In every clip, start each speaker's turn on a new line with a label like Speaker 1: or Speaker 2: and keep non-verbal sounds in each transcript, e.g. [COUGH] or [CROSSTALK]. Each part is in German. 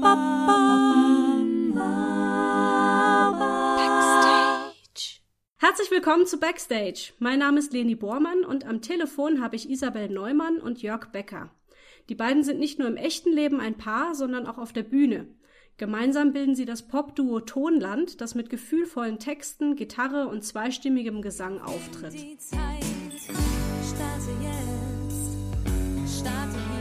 Speaker 1: Backstage. Herzlich willkommen zu Backstage. Mein Name ist Leni Bormann und am Telefon habe ich Isabel Neumann und Jörg Becker. Die beiden sind nicht nur im echten Leben ein Paar, sondern auch auf der Bühne. Gemeinsam bilden sie das Popduo Tonland, das mit gefühlvollen Texten, Gitarre und zweistimmigem Gesang auftritt. Die Zeit starte jetzt, starte Hallo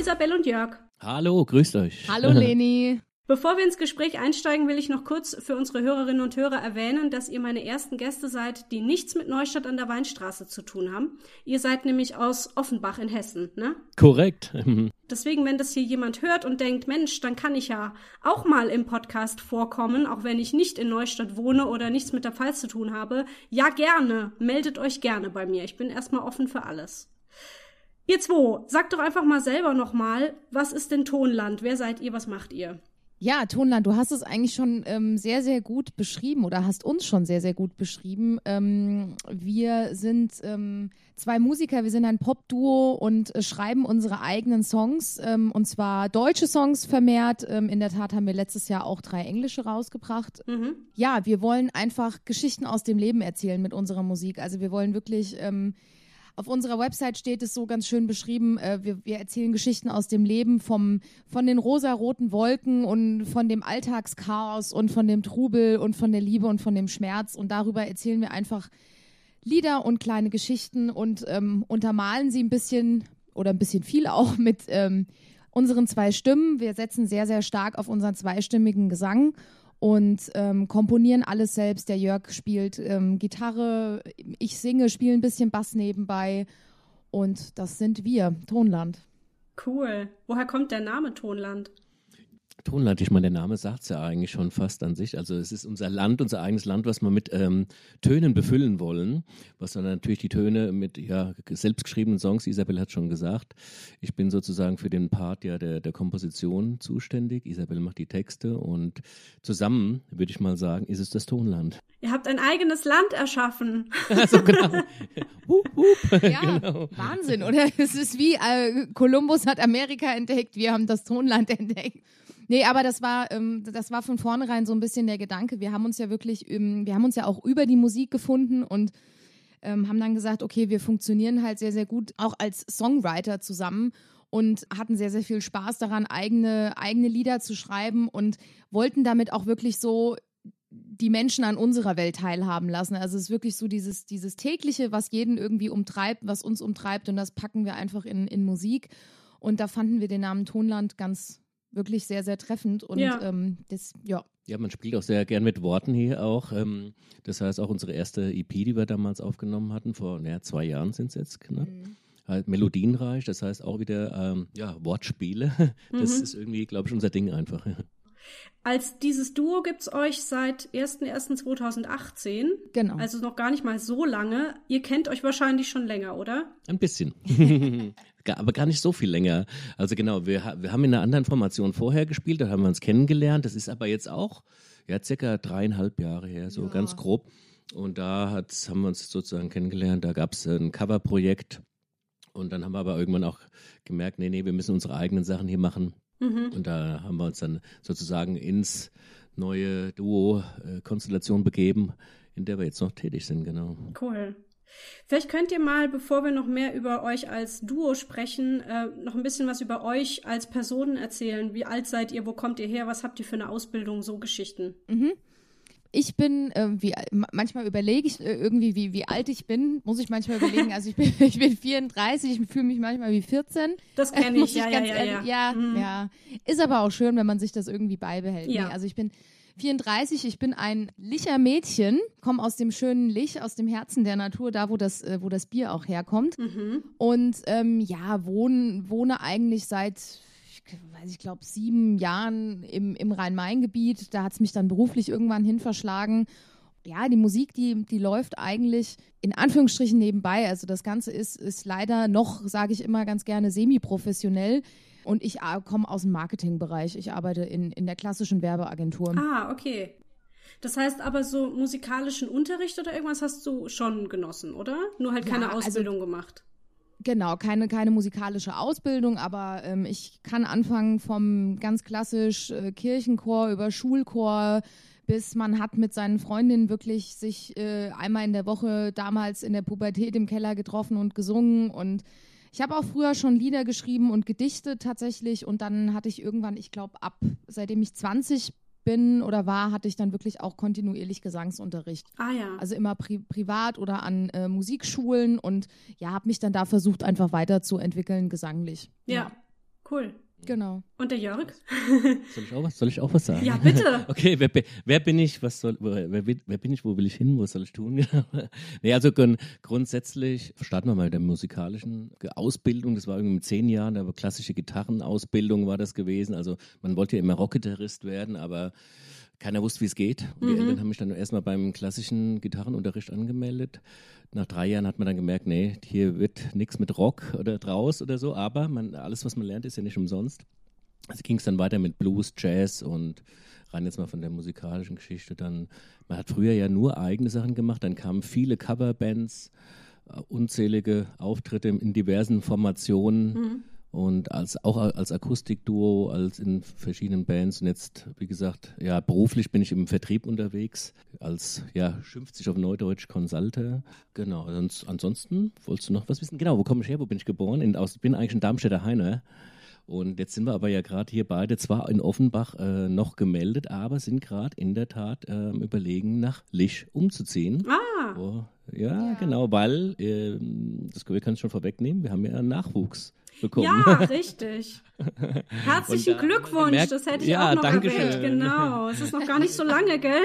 Speaker 1: Isabel und Jörg.
Speaker 2: Hallo, grüßt euch.
Speaker 3: Hallo Leni. [LAUGHS]
Speaker 1: Bevor wir ins Gespräch einsteigen, will ich noch kurz für unsere Hörerinnen und Hörer erwähnen, dass ihr meine ersten Gäste seid, die nichts mit Neustadt an der Weinstraße zu tun haben. Ihr seid nämlich aus Offenbach in Hessen, ne?
Speaker 2: Korrekt. [LAUGHS]
Speaker 1: Deswegen, wenn das hier jemand hört und denkt, Mensch, dann kann ich ja auch mal im Podcast vorkommen, auch wenn ich nicht in Neustadt wohne oder nichts mit der Pfalz zu tun habe. Ja, gerne. Meldet euch gerne bei mir. Ich bin erstmal offen für alles. Ihr zwei, sagt doch einfach mal selber nochmal, was ist denn Tonland? Wer seid ihr? Was macht ihr?
Speaker 3: Ja, Tonland, du hast es eigentlich schon ähm, sehr, sehr gut beschrieben oder hast uns schon sehr, sehr gut beschrieben. Ähm, wir sind ähm, zwei Musiker, wir sind ein Pop-Duo und äh, schreiben unsere eigenen Songs ähm, und zwar deutsche Songs vermehrt. Ähm, in der Tat haben wir letztes Jahr auch drei englische rausgebracht. Mhm. Ja, wir wollen einfach Geschichten aus dem Leben erzählen mit unserer Musik. Also wir wollen wirklich ähm, auf unserer Website steht es so ganz schön beschrieben, äh, wir, wir, erzählen Geschichten aus dem Leben vom, von den rosaroten Wolken und von dem Alltagschaos und von dem Trubel und von der Liebe und von dem Schmerz. Und darüber erzählen wir einfach Lieder und kleine Geschichten und ähm, untermalen sie ein bisschen oder ein bisschen viel auch mit ähm, unseren zwei Stimmen. Wir setzen sehr, sehr stark auf unseren zweistimmigen Gesang und ähm, komponieren alles selbst. Der Jörg spielt ähm, Gitarre, ich singe, spiele ein bisschen Bass nebenbei und das sind wir, Tonland.
Speaker 1: Cool. Woher kommt der Name Tonland?
Speaker 2: Tonland, ich meine, der Name sagt es ja eigentlich schon fast an sich. Also es ist unser Land, unser eigenes Land, was wir mit ähm, Tönen befüllen wollen. Was dann natürlich die Töne mit ja, selbstgeschriebenen Songs, Isabel hat schon gesagt. Ich bin sozusagen für den Part ja der, der Komposition zuständig. Isabel macht die Texte und zusammen, würde ich mal sagen, ist es das Tonland.
Speaker 1: Ihr habt ein eigenes Land erschaffen. [LAUGHS]
Speaker 2: also genau. [LAUGHS]
Speaker 3: hup, hup. Ja, [LAUGHS] genau. Wahnsinn, oder? Es ist wie äh, Kolumbus hat Amerika entdeckt, wir haben das Tonland entdeckt. Nee, aber das war, ähm, das war von vornherein so ein bisschen der Gedanke. Wir haben uns ja wirklich, ähm, wir haben uns ja auch über die Musik gefunden und ähm, haben dann gesagt, okay, wir funktionieren halt sehr, sehr gut auch als Songwriter zusammen und hatten sehr, sehr viel Spaß daran, eigene, eigene Lieder zu schreiben und wollten damit auch wirklich so die Menschen an unserer Welt teilhaben lassen. Also es ist wirklich so dieses, dieses tägliche, was jeden irgendwie umtreibt, was uns umtreibt und das packen wir einfach in, in Musik. Und da fanden wir den Namen Tonland ganz, wirklich sehr, sehr treffend. Und ja. Ähm, das, ja.
Speaker 2: Ja, man spielt auch sehr gern mit Worten hier auch. Ähm, das heißt auch unsere erste EP, die wir damals aufgenommen hatten, vor naja, zwei Jahren sind es jetzt knapp. Mhm. Halt melodienreich, das heißt auch wieder ähm, ja, Wortspiele. [LAUGHS] Das mhm. ist irgendwie, glaube ich, unser Ding einfach. [LAUGHS]
Speaker 1: Als dieses Duo gibt es euch seit 01.01.2018.
Speaker 3: Genau.
Speaker 1: Also noch gar nicht mal so lange. Ihr kennt euch wahrscheinlich schon länger, oder?
Speaker 2: Ein bisschen. [LAUGHS] aber gar nicht so viel länger. Also genau, wir, wir haben in einer anderen Formation vorher gespielt, da haben wir uns kennengelernt. Das ist aber jetzt auch ja circa dreieinhalb Jahre her, so ja. ganz grob. Und da hat, haben wir uns sozusagen kennengelernt. Da gab es ein Coverprojekt. Und dann haben wir aber irgendwann auch gemerkt, nee, nee, wir müssen unsere eigenen Sachen hier machen. Mhm. Und da haben wir uns dann sozusagen ins neue Duo-Konstellation begeben, in der wir jetzt noch tätig sind, genau.
Speaker 1: Cool. Vielleicht könnt ihr mal, bevor wir noch mehr über euch als Duo sprechen, äh, noch ein bisschen was über euch als Personen erzählen. Wie alt seid ihr? Wo kommt ihr her? Was habt ihr für eine Ausbildung? So Geschichten.
Speaker 3: Mhm. Ich bin, äh, wie, manchmal überlege ich äh, irgendwie, wie, wie alt ich bin, muss ich manchmal überlegen. Also ich bin, [LAUGHS] ich bin 34, ich fühle mich manchmal wie 14.
Speaker 1: Das [LAUGHS] kenne ich, ja, ja, ja,
Speaker 3: ja. Ja, mhm. ja. Ist aber auch schön, wenn man sich das irgendwie beibehält. Ja. Nee, also ich bin 34, ich bin ein Licher Mädchen, komme aus dem schönen Lich, aus dem Herzen der Natur, da wo das, äh, wo das Bier auch herkommt. Mhm. Und ähm, ja, wohne, wohne eigentlich seit ich weiß, ich glaube, sieben Jahren im, im Rhein-Main-Gebiet. Da hat es mich dann beruflich irgendwann hin verschlagen. Ja, die Musik, die, die läuft eigentlich in Anführungsstrichen nebenbei. Also das Ganze ist, ist leider noch, sage ich immer ganz gerne, semi-professionell. Und ich komme aus dem Marketingbereich. Ich arbeite in, in der klassischen Werbeagentur.
Speaker 1: Ah, okay. Das heißt aber so musikalischen Unterricht oder irgendwas hast du schon genossen, oder? Nur halt keine ja, also Ausbildung also, gemacht.
Speaker 3: Genau, keine, keine musikalische Ausbildung, aber ähm, ich kann anfangen vom ganz klassisch äh, Kirchenchor über Schulchor bis man hat mit seinen Freundinnen wirklich sich äh, einmal in der Woche damals in der Pubertät im Keller getroffen und gesungen und ich habe auch früher schon Lieder geschrieben und gedichtet tatsächlich und dann hatte ich irgendwann, ich glaube ab seitdem ich 20 bin oder war, hatte ich dann wirklich auch kontinuierlich Gesangsunterricht.
Speaker 1: Ah ja.
Speaker 3: Also immer pri privat oder an äh, Musikschulen und ja, habe mich dann da versucht, einfach weiterzuentwickeln gesanglich.
Speaker 1: Ja, ja. cool.
Speaker 3: Genau.
Speaker 1: Und der Jörg?
Speaker 2: Soll ich auch was, soll ich auch was sagen?
Speaker 1: Ja, bitte. [LAUGHS]
Speaker 2: Okay, wer, wer bin ich? Was soll, wer, wer, bin ich? Wo will ich hin? Was soll ich tun? [LAUGHS] nee, also grundsätzlich starten wir mal mit der musikalischen Ausbildung. Das war irgendwie mit zehn Jahren, aber klassische Gitarrenausbildung war das gewesen. Also man wollte ja immer Rockgitarrist werden, aber keiner wusste, wie es geht. Und die mhm. Eltern haben mich dann erstmal beim klassischen Gitarrenunterricht angemeldet. Nach drei Jahren hat man dann gemerkt, nee, hier wird nichts mit Rock oder draus oder so, aber man, alles, was man lernt, ist ja nicht umsonst. Also ging es dann weiter mit Blues, Jazz und rein jetzt mal von der musikalischen Geschichte. Dann, man hat früher ja nur eigene Sachen gemacht, dann kamen viele Coverbands, äh, unzählige Auftritte in diversen Formationen. Mhm und als auch als Akustikduo, als in verschiedenen Bands und jetzt, wie gesagt, ja, beruflich bin ich im Vertrieb unterwegs, als, ja, schimpft sich auf Neudeutsch Consulter. Genau, sonst, ansonsten, wolltest du noch was wissen? Genau, wo komme ich her, wo bin ich geboren? In, aus, bin eigentlich in Darmstädter Heine. Und jetzt sind wir aber ja gerade hier beide zwar in Offenbach äh, noch gemeldet, aber sind gerade in der Tat äh, überlegen, nach Lich umzuziehen.
Speaker 1: Ah!
Speaker 2: Oh, ja, ja, genau, weil, äh, das wir können es schon vorwegnehmen, wir haben ja Nachwuchs bekommen.
Speaker 1: Ja, [LAUGHS] richtig. Herzlichen Glückwunsch, gemerkt, das hätte ich ja, auch noch erwähnt. Schön. Genau, es ist noch gar nicht so lange, gell?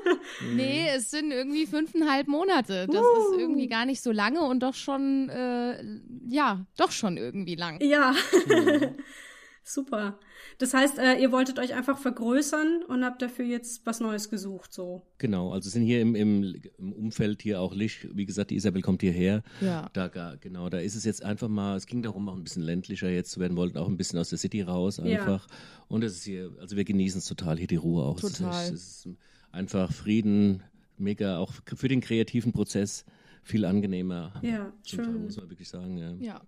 Speaker 1: [LAUGHS]
Speaker 3: nee, es sind irgendwie fünfeinhalb Monate. Das uh. ist irgendwie gar nicht so lange und doch schon, äh, ja, doch schon irgendwie lang.
Speaker 1: Ja. [LAUGHS] Super. Das heißt, äh, ihr wolltet euch einfach vergrößern und habt dafür jetzt was Neues gesucht, so.
Speaker 2: Genau, also sind hier im, im, im Umfeld hier auch Licht. Wie gesagt, die Isabel kommt hierher.
Speaker 3: Ja.
Speaker 2: Da, genau, da ist es jetzt einfach mal, es ging darum, auch ein bisschen ländlicher jetzt zu werden, wollten auch ein bisschen aus der City raus einfach. Ja. Und es ist hier, also wir genießen es total, hier die Ruhe auch.
Speaker 3: Total.
Speaker 2: Es ist, es ist einfach Frieden, mega, auch für den kreativen Prozess viel angenehmer.
Speaker 1: Ja, schön.
Speaker 2: Muss man wirklich sagen, ja.
Speaker 3: Ja.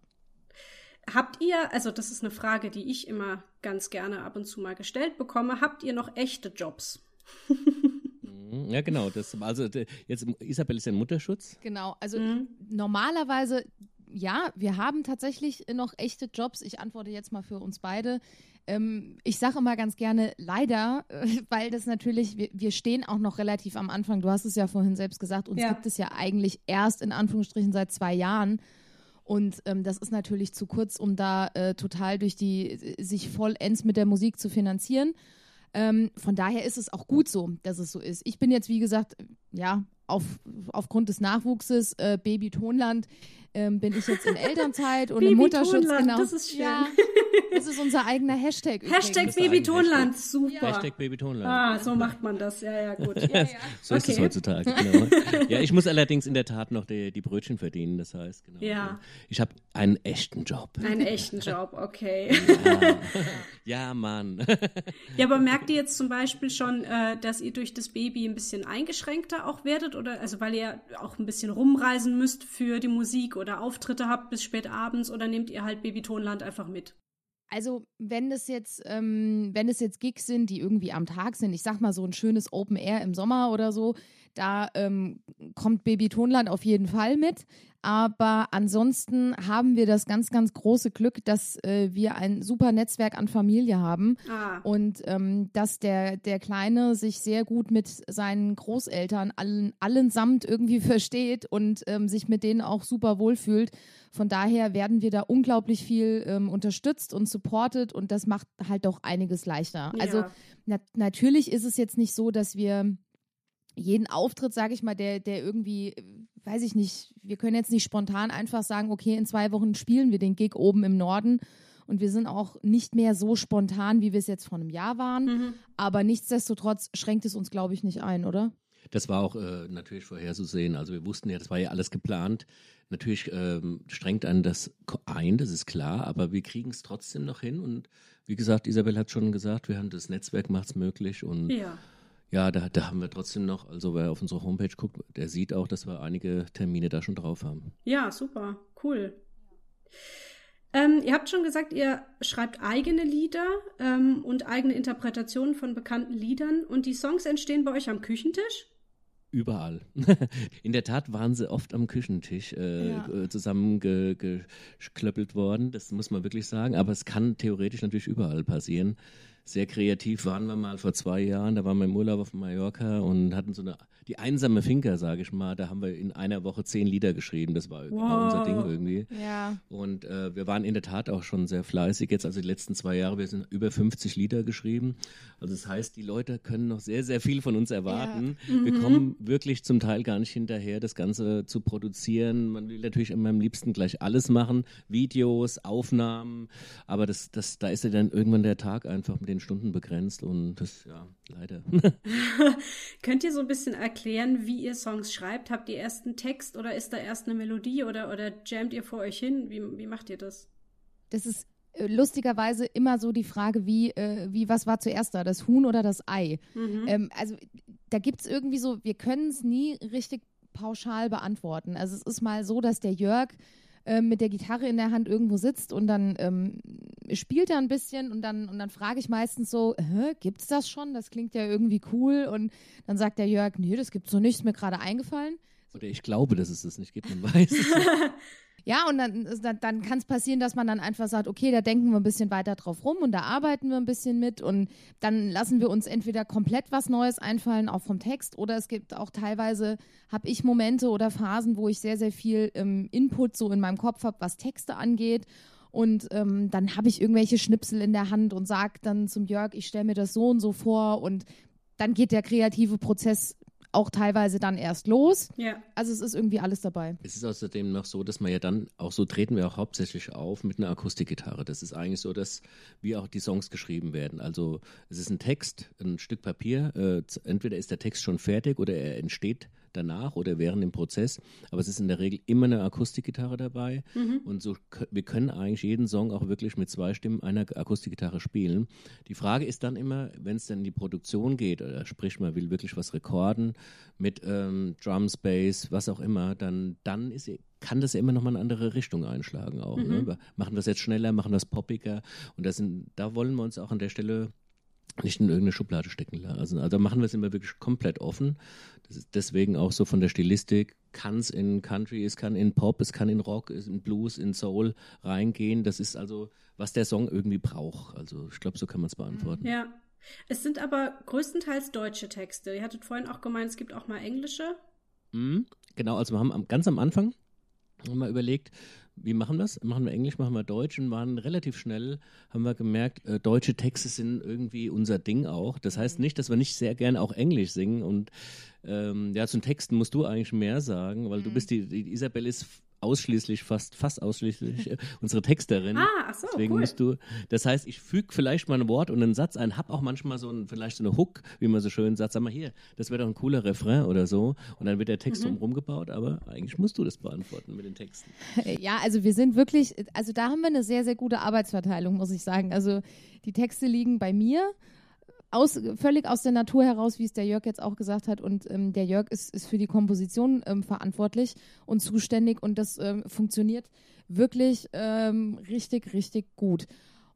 Speaker 1: Habt ihr, also das ist eine Frage, die ich immer ganz gerne ab und zu mal gestellt bekomme, habt ihr noch echte Jobs?
Speaker 2: Mhm, ja, genau. Das, also jetzt Isabel ist ja ein Mutterschutz.
Speaker 3: Genau, also mhm. normalerweise, ja, wir haben tatsächlich noch echte Jobs. Ich antworte jetzt mal für uns beide. Ähm, ich sage immer ganz gerne leider, [LAUGHS] weil das natürlich, wir, wir, stehen auch noch relativ am Anfang. Du hast es ja vorhin selbst gesagt, uns ja. gibt es ja eigentlich erst in Anführungsstrichen seit zwei Jahren. Und ähm, das ist natürlich zu kurz, um da äh, total durch die, sich vollends mit der Musik zu finanzieren. Ähm, von daher ist es auch gut so, dass es so ist. Ich bin jetzt, wie gesagt, ja, auf, aufgrund des Nachwuchses, äh, Baby Tonland, ähm, bin ich jetzt in [LAUGHS] Elternzeit und im Mutterschutz. Genau.
Speaker 1: Das ist schön. Ja, [LAUGHS]
Speaker 3: das ist unser eigener Hashtag.
Speaker 1: Hashtag Babytonland, super.
Speaker 2: Hashtag Babytonland.
Speaker 1: Ah, so macht man das. Ja, ja, gut. [LAUGHS] Ja,
Speaker 2: ja. so ist okay. es heutzutage. Genau. Ja, ich muss allerdings in der Tat noch die, die Brötchen verdienen. Das heißt, genau.
Speaker 1: Ja.
Speaker 2: Ich habe einen echten Job.
Speaker 1: Einen echten Job, okay.
Speaker 2: Ja, ja Mann.
Speaker 1: Ja, aber merkt ihr jetzt zum Beispiel schon, äh, dass ihr durch das Baby ein bisschen eingeschränkter auch werdet? Oder also weil ihr auch ein bisschen rumreisen müsst für die Musik oder Auftritte habt bis spät abends oder nehmt ihr halt Babytonland einfach mit?
Speaker 3: Also wenn das jetzt, ähm, wenn es jetzt Gigs sind, die irgendwie am Tag sind, ich sag mal so ein schönes Open Air im Sommer oder so, da ähm, kommt Babytonland auf jeden Fall mit. Aber ansonsten haben wir das ganz, ganz große Glück, dass äh, wir ein super Netzwerk an Familie haben
Speaker 1: ah.
Speaker 3: und ähm, dass der, der Kleine sich sehr gut mit seinen Großeltern allen, allen samt irgendwie [LAUGHS] versteht und ähm, sich mit denen auch super wohlfühlt. Von daher werden wir da unglaublich viel ähm, unterstützt und supportet und das macht halt doch einiges leichter.
Speaker 1: Ja.
Speaker 3: Also na natürlich ist es jetzt nicht so, dass wir jeden Auftritt, sage ich mal, der, der irgendwie, weiß ich nicht, wir können jetzt nicht spontan einfach sagen, okay, in zwei Wochen spielen wir den Gig oben im Norden und wir sind auch nicht mehr so spontan, wie wir es jetzt vor einem Jahr waren.
Speaker 1: Mhm.
Speaker 3: Aber nichtsdestotrotz schränkt es uns, glaube ich, nicht ein, oder?
Speaker 2: Das war auch äh, natürlich vorherzusehen. Also wir wussten ja, das war ja alles geplant. Natürlich ähm, strengt einen das ein, das ist klar, aber wir kriegen es trotzdem noch hin. Und wie gesagt, Isabel hat schon gesagt, wir haben das Netzwerk macht es möglich und
Speaker 1: Ja.
Speaker 2: Ja, da, da haben wir trotzdem noch, also wer auf unsere Homepage guckt, der sieht auch, dass wir einige Termine da schon drauf haben.
Speaker 1: Ja, super, cool. Ähm, ihr habt schon gesagt, ihr schreibt eigene Lieder ähm, und eigene Interpretationen von bekannten Liedern und die Songs entstehen bei euch am Küchentisch?
Speaker 2: Überall. [LAUGHS] In der Tat waren sie oft am Küchentisch äh,
Speaker 3: Ja.
Speaker 2: äh, zusammengeklöppelt worden, das muss man wirklich sagen. Aber es kann theoretisch natürlich überall passieren. Sehr kreativ waren wir mal vor zwei Jahren, da waren wir im Urlaub auf Mallorca und hatten so eine, die einsame Finker, sage ich mal, da haben wir in einer Woche zehn Lieder geschrieben, das war genau unser
Speaker 1: Wow.
Speaker 2: Ding irgendwie.
Speaker 3: Ja.
Speaker 2: Und äh, wir waren in der Tat auch schon sehr fleißig jetzt, also die letzten zwei Jahre, wir sind über 50 Lieder geschrieben. Also das heißt, die Leute können noch sehr, sehr viel von uns erwarten. Wir kommen wirklich zum Teil gar nicht hinterher, das Ganze zu produzieren. Man will natürlich immer am liebsten gleich alles machen, Videos, Aufnahmen, aber das, das, da ist ja dann irgendwann der Tag einfach mit den Stunden begrenzt und das, ja, leider. [LAUGHS]
Speaker 1: Könnt ihr so ein bisschen erklären, wie ihr Songs schreibt? Habt ihr erst einen Text oder ist da erst eine Melodie oder, oder jammt ihr vor euch hin? Wie, wie macht ihr das?
Speaker 3: Das ist äh, lustigerweise immer so die Frage, wie, äh, wie was war zuerst da, das Huhn oder das Ei?
Speaker 1: Mhm.
Speaker 3: Ähm, also da gibt es irgendwie so, wir können es nie richtig pauschal beantworten. Also es ist mal so, dass der Jörg ähm, mit der Gitarre in der Hand irgendwo sitzt und dann ähm, spielt er ein bisschen und dann, und dann frage ich meistens so, Hä, gibt's das schon? Das klingt ja irgendwie cool. Und dann sagt der Jörg, nee, das gibt's noch nicht, ist mir gerade eingefallen.
Speaker 2: Oder ich glaube, dass es das nicht gibt, man weiß es. [LAUGHS]
Speaker 3: Ja, und dann, dann, kann es passieren, dass man dann einfach sagt, okay, da denken wir ein bisschen weiter drauf rum und da arbeiten wir ein bisschen mit und dann lassen wir uns entweder komplett was Neues einfallen, auch vom Text, oder es gibt auch teilweise, habe ich Momente oder Phasen, wo ich sehr, sehr viel ähm, Input so in meinem Kopf habe, was Texte angeht. Und ähm, dann habe ich irgendwelche Schnipsel in der Hand und sage dann zum Jörg, ich stelle mir das so und so vor und dann geht der kreative Prozess auch teilweise dann erst los.
Speaker 1: Ja.
Speaker 3: Also es ist irgendwie alles dabei.
Speaker 2: Es ist außerdem noch so, dass man ja dann, auch so treten wir auch hauptsächlich auf mit einer Akustikgitarre. Das ist eigentlich so, dass wie auch die Songs geschrieben werden. Also es ist ein Text, ein Stück Papier. Äh, entweder ist der Text schon fertig oder er entsteht danach oder während dem Prozess. Aber es ist in der Regel immer eine Akustikgitarre dabei. Und so wir können eigentlich jeden Song auch wirklich mit zwei Stimmen einer Akustikgitarre spielen. Die Frage ist dann immer, wenn es dann in die Produktion geht, oder sprich man will wirklich was rekorden mit ähm, Drums, Bass, was auch immer, dann, dann ist, kann das ja immer noch mal eine andere Richtung einschlagen auch. Ne? Wir Machen wir es jetzt schneller, machen wir es poppiger und das sind, da wollen wir uns auch an der Stelle nicht in irgendeine Schublade stecken lassen. Also, also machen wir es immer wirklich komplett offen. Das ist deswegen auch so von der Stilistik, kann es in Country, es kann in Pop, es kann in Rock, es in Blues, in Soul reingehen. Das ist also, was der Song irgendwie braucht. Also ich glaube, so kann man es beantworten.
Speaker 1: Ja. Es sind aber größtenteils deutsche Texte. Ihr hattet vorhin auch gemeint, es gibt auch mal englische.
Speaker 2: Mhm. Genau, also wir haben am, ganz am Anfang haben wir überlegt, wie machen wir das? Machen wir Englisch, machen wir Deutsch und waren relativ schnell, haben wir gemerkt, äh, deutsche Texte sind irgendwie unser Ding auch. Das heißt nicht, dass wir nicht sehr gerne auch Englisch singen und ähm, ja, zum Texten musst du eigentlich mehr sagen, weil du bist die, die Isabel ist ausschließlich, fast, fast ausschließlich äh, [LAUGHS] unsere Texterin.
Speaker 1: Ah, ach so,
Speaker 2: Deswegen
Speaker 1: cool.
Speaker 2: musst du, das heißt, ich füge vielleicht mal ein Wort und einen Satz ein, hab auch manchmal so ein, vielleicht so eine Hook, wie man so schön sagt, sag mal hier, das wäre doch ein cooler Refrain oder so. Und dann wird der Text
Speaker 1: Mhm.
Speaker 2: drumherum gebaut, aber eigentlich musst du das beantworten mit den Texten. [LAUGHS]
Speaker 3: Ja, also wir sind wirklich, also da haben wir eine sehr, sehr gute Arbeitsverteilung, muss ich sagen. Also die Texte liegen bei mir. Aus, völlig aus der Natur heraus, wie es der Jörg jetzt auch gesagt hat. Und ähm, der Jörg ist, ist für die Komposition ähm, verantwortlich und zuständig und das ähm, funktioniert wirklich ähm, richtig, richtig gut.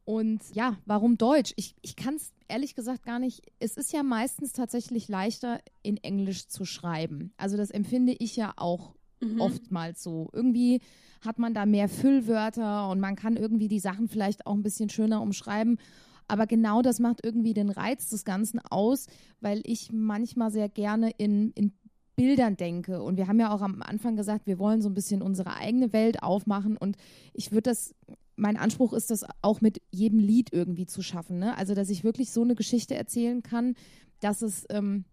Speaker 3: Und ja, warum Deutsch? Ich, ich kann es ehrlich gesagt gar nicht. Es ist ja meistens tatsächlich leichter, in Englisch zu schreiben. Also das empfinde ich ja auch
Speaker 1: Mhm.
Speaker 3: oftmals so. Irgendwie hat man da mehr Füllwörter und man kann irgendwie die Sachen vielleicht auch ein bisschen schöner umschreiben. Aber genau das macht irgendwie den Reiz des Ganzen aus, weil ich manchmal sehr gerne in, in Bildern denke. Und wir haben ja auch am Anfang gesagt, wir wollen so ein bisschen unsere eigene Welt aufmachen. Und ich würde das, mein Anspruch ist das auch mit jedem Lied irgendwie zu schaffen. Ne? Also, dass ich wirklich so eine Geschichte erzählen kann, dass es, ähm,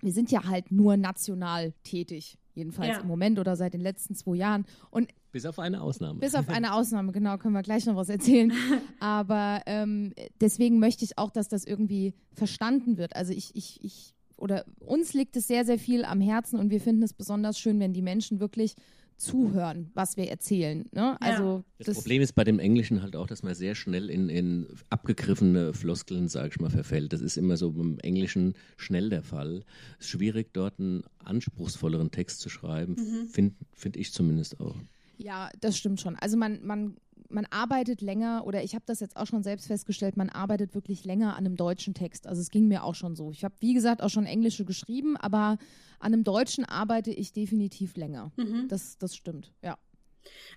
Speaker 3: wir sind ja halt nur national tätig, jedenfalls
Speaker 1: Ja.
Speaker 3: im Moment oder seit den letzten zwei Jahren. Und
Speaker 2: Bis auf eine Ausnahme.
Speaker 3: Bis auf eine [LAUGHS] Ausnahme, genau, können wir gleich noch was erzählen. [LAUGHS] Aber ähm, deswegen möchte ich auch, dass das irgendwie verstanden wird. Also ich, ich, ich, oder uns liegt es sehr, sehr viel am Herzen und wir finden es besonders schön, wenn die Menschen wirklich zuhören, was wir erzählen. Ne? Also
Speaker 2: das, das, Problem ist bei dem Englischen halt auch, dass man sehr schnell in, in abgegriffene Floskeln, sage ich mal, verfällt. Das ist immer so beim Englischen schnell der Fall. Es ist schwierig, dort einen anspruchsvolleren Text zu schreiben, mhm. finde find ich zumindest auch.
Speaker 3: Ja, das stimmt schon. Also man, man, man arbeitet länger, oder ich habe das jetzt auch schon selbst festgestellt, man arbeitet wirklich länger an einem deutschen Text. Also es ging mir auch schon so. Ich habe, wie gesagt, auch schon Englische geschrieben, aber an einem deutschen arbeite ich definitiv länger. Mhm. Das, das stimmt, ja.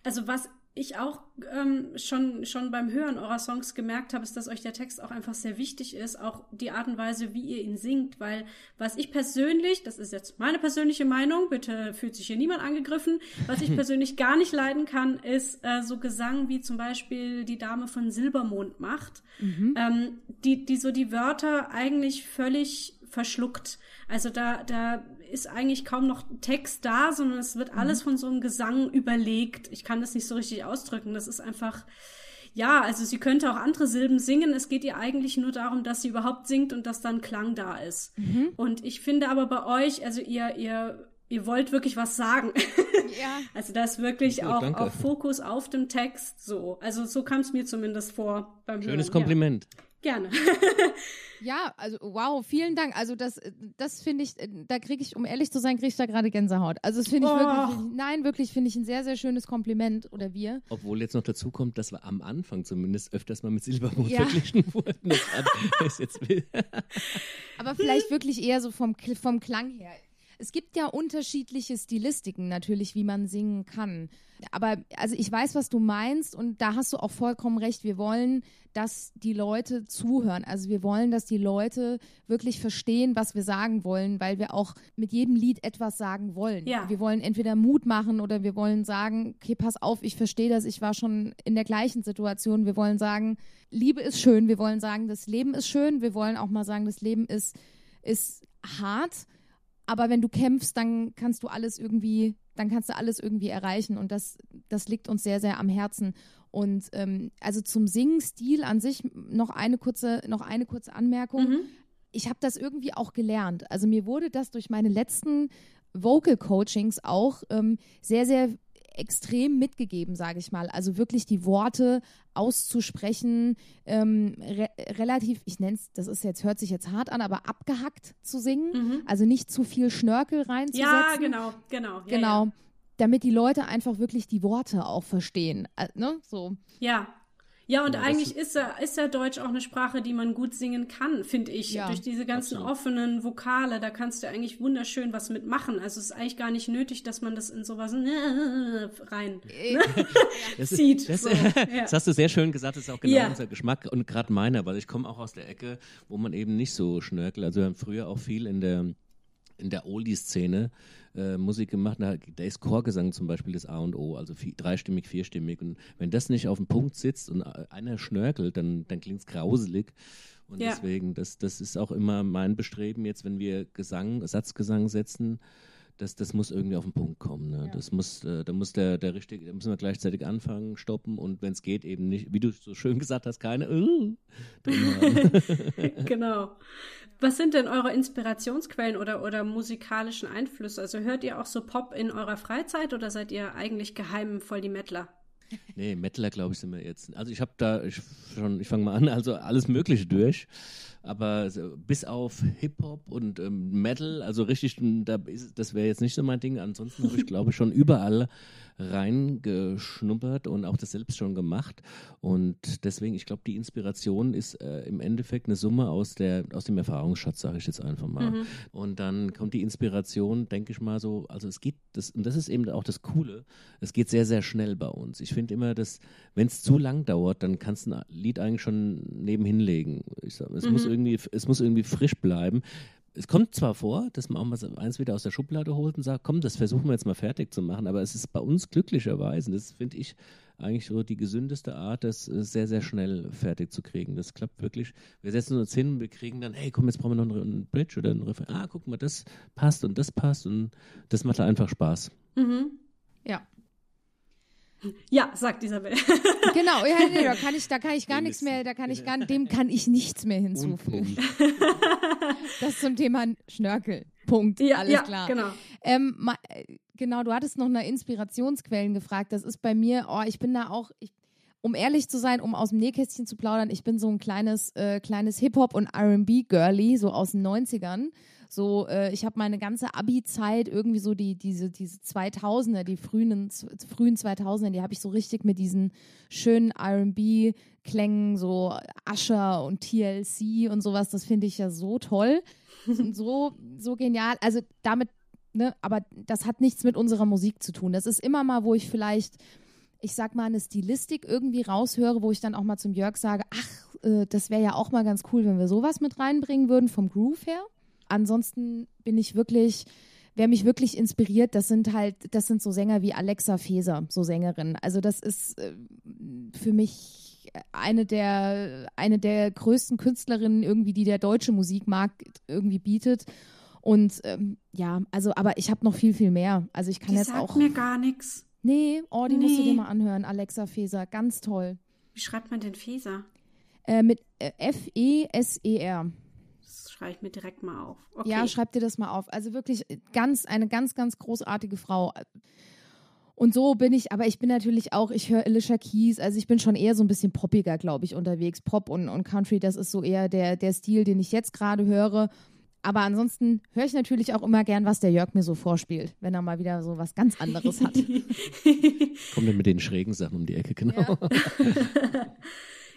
Speaker 1: Also was ich auch ähm, schon, schon beim Hören eurer Songs gemerkt habe, ist, dass euch der Text auch einfach sehr wichtig ist, auch die Art und Weise, wie ihr ihn singt, weil was ich persönlich, das ist jetzt meine persönliche Meinung, bitte fühlt sich hier niemand angegriffen, was ich [LAUGHS] persönlich gar nicht leiden kann, ist äh, so Gesang, wie zum Beispiel die Dame von Silbermond macht, mhm. ähm, die, die so die Wörter eigentlich völlig verschluckt. Also da, da ist eigentlich kaum noch Text da, sondern es wird alles mhm. von so einem Gesang überlegt. Ich kann das nicht so richtig ausdrücken. Das ist einfach, ja, also sie könnte auch andere Silben singen. Es geht ihr eigentlich nur darum, dass sie überhaupt singt und dass dann Klang da ist. Mhm. Und ich finde aber bei euch, also ihr, ihr, ihr wollt wirklich was sagen. [LAUGHS] Ja. [LAUGHS] also da ist wirklich auch, auch, Fokus auf dem Text so. Also so kam es mir zumindest vor
Speaker 2: beim Schönes Hören. Kompliment. Ja.
Speaker 1: Gerne. [LAUGHS]
Speaker 3: ja, also wow, vielen Dank. Also das, das finde ich, da kriege ich, um ehrlich zu sein, kriege ich da gerade Gänsehaut. Also das finde ich oh. wirklich, nein, wirklich finde ich ein sehr, sehr schönes Kompliment oder wir.
Speaker 2: Obwohl jetzt noch dazu kommt, dass wir am Anfang zumindest öfters mal mit Silbermond ja. verglichen [LAUGHS] wurden. Das jetzt
Speaker 3: Aber vielleicht wirklich eher so vom, vom Klang her. Es gibt ja unterschiedliche Stilistiken natürlich, wie man singen kann. Aber also ich weiß, was du meinst und da hast du auch vollkommen recht. Wir wollen, dass die Leute zuhören. Also wir wollen, dass die Leute wirklich verstehen, was wir sagen wollen, weil wir auch mit jedem Lied etwas sagen wollen. Ja. Wir wollen entweder Mut machen oder wir wollen sagen, okay, pass auf, ich verstehe das, ich war schon in der gleichen Situation. Wir wollen sagen, Liebe ist schön. Wir wollen sagen, das Leben ist schön. Wir wollen auch mal sagen, das Leben ist, ist hart aber wenn du kämpfst, dann kannst du alles irgendwie, dann kannst du alles irgendwie erreichen und das, das liegt uns sehr, sehr am Herzen. Und ähm, also zum Singenstil an sich noch eine kurze, noch eine kurze Anmerkung. Mhm. Ich habe das irgendwie auch gelernt. Also mir wurde das durch meine letzten Vocal Coachings auch ähm, sehr, sehr extrem mitgegeben, sage ich mal. Also wirklich die Worte auszusprechen, ähm, re relativ, ich nenne es, das ist jetzt, hört sich jetzt hart an, aber abgehackt zu singen. Mhm. Also nicht zu viel Schnörkel reinzusetzen.
Speaker 1: Ja, genau, genau. Ja,
Speaker 3: genau. Ja. Damit die Leute einfach wirklich die Worte auch verstehen. Äh, ne? So.
Speaker 1: Ja, ja, und ja, eigentlich ist ja, ist ja Deutsch auch eine Sprache, die man gut singen kann, finde ich. Ja, Durch diese ganzen absolut. offenen Vokale, da kannst du eigentlich wunderschön was mitmachen. Also es ist eigentlich gar nicht nötig, dass man das in sowas rein äh, ne? [LAUGHS]
Speaker 2: das [LAUGHS] zieht. Das, so. [LAUGHS] das, hast du sehr schön gesagt, das ist auch genau ja. unser Geschmack und gerade meiner, weil ich komme auch aus der Ecke, wo man eben nicht so schnörkel. Also wir haben früher auch viel in der in der Oldie-Szene äh, Musik gemacht. Da, da ist Chorgesang zum Beispiel das A und O, also vier, dreistimmig, vierstimmig. Und wenn das nicht auf dem Punkt sitzt und einer schnörkelt, dann, dann klingt es grauselig. Und ja. deswegen, das, das ist auch immer mein Bestreben jetzt, wenn wir Gesang, Satzgesang setzen, das, das muss irgendwie auf den Punkt kommen. Ne? Ja. Das muss, äh, da muss der, der richtige, da müssen wir gleichzeitig anfangen, stoppen und wenn es geht, eben nicht, wie du so schön gesagt hast, keine uh, [LAUGHS]
Speaker 1: Genau. Was sind denn eure Inspirationsquellen oder, oder musikalischen Einflüsse? Also hört ihr auch so Pop in eurer Freizeit oder seid ihr eigentlich geheim voll die Mettler?
Speaker 2: Nee, Mettler, glaube ich, sind wir jetzt. Also ich habe da ich schon, ich fange mal an, also alles Mögliche durch aber bis auf Hip-Hop und ähm, Metal, also richtig, da ist, das wäre jetzt nicht so mein Ding. Ansonsten habe ich, [LAUGHS] glaube ich, schon überall reingeschnuppert und auch das selbst schon gemacht. Und deswegen, ich glaube, die Inspiration ist äh, im Endeffekt eine Summe aus, der, aus dem Erfahrungsschatz, sage ich jetzt einfach mal. Mhm. Und dann kommt die Inspiration, denke ich mal so, also es geht, das, und das ist eben auch das Coole, es geht sehr, sehr schnell bei uns. Ich finde immer, dass, wenn es zu lang dauert, dann kannst du ein Lied eigentlich schon nebenhin legen. Ich sag, es mhm. muss irgendwie, es muss irgendwie frisch bleiben. Es kommt zwar vor, dass man auch mal eins wieder aus der Schublade holt und sagt, komm, das versuchen wir jetzt mal fertig zu machen, aber es ist bei uns glücklicherweise, das finde ich eigentlich so die gesündeste Art, das äh, sehr, sehr schnell fertig zu kriegen. Das klappt wirklich. Wir setzen uns hin und wir kriegen dann, hey, komm, jetzt brauchen wir noch einen Bridge oder einen Riff. Ah, guck mal, das passt und das passt und das macht einfach Spaß.
Speaker 3: Mhm. Ja.
Speaker 1: Ja, sagt Isabel.
Speaker 3: genau, ja, nee, da kann ich, da kann ich gar nichts mehr, da kann ich gar, [LAUGHS] dem kann ich nichts mehr hinzufügen. [LAUGHS] das zum Thema Schnörkel. Punkt. Ja, Alles ja, klar.
Speaker 1: Genau.
Speaker 3: Ähm, ma, genau, du hattest noch nach Inspirationsquellen gefragt. Das ist bei mir, oh, ich bin da auch, ich, um ehrlich zu sein, um aus dem Nähkästchen zu plaudern, ich bin so ein kleines, äh, kleines Hip-Hop- und RB-Girlie, so aus den 90ern. So, äh, ich habe meine ganze Abi-Zeit irgendwie so die, diese, diese 2000er, die frühen, frühen 2000er, die habe ich so richtig mit diesen schönen RB-Klängen, so Usher und TLC und sowas, das finde ich ja so toll und so, so genial. Also damit, ne, aber das hat nichts mit unserer Musik zu tun. Das ist immer mal, wo ich vielleicht ich sag mal, eine Stilistik irgendwie raushöre, wo ich dann auch mal zum Jörg sage, ach, äh, das wäre ja auch mal ganz cool, wenn wir sowas mit reinbringen würden vom Groove her ansonsten bin ich wirklich, wer mich wirklich inspiriert, das sind halt, das sind so Sänger wie Alexa Feser, so Sängerin. Also das ist äh, für mich eine der, eine der größten Künstlerinnen irgendwie, die der deutsche Musikmarkt irgendwie bietet. Und ähm, ja, also, aber ich habe noch viel, viel mehr. Also ich kann
Speaker 1: die
Speaker 3: jetzt
Speaker 1: sagt
Speaker 3: auch.
Speaker 1: mir gar nichts.
Speaker 3: Nee, oh, die nee. musst du dir mal anhören. Alexa Feser, ganz toll.
Speaker 1: Wie schreibt man denn Feser?
Speaker 3: Äh, mit äh, F-E-S-E-R
Speaker 1: schreibe ich mir direkt mal auf. Okay.
Speaker 3: Ja, schreib dir das mal auf. Also wirklich ganz, eine ganz, ganz großartige Frau. Und so bin ich, aber ich bin natürlich auch, ich höre Alicia Keys, also ich bin schon eher so ein bisschen poppiger, glaube ich, unterwegs. Pop und, und Country, das ist so eher der, der Stil, den ich jetzt gerade höre. Aber ansonsten höre ich natürlich auch immer gern, was der Jörg mir so vorspielt, wenn er mal wieder so was ganz anderes hat. [LAUGHS]
Speaker 2: Kommt dann mit den schrägen Sachen um die Ecke, genau. Ja. [LAUGHS]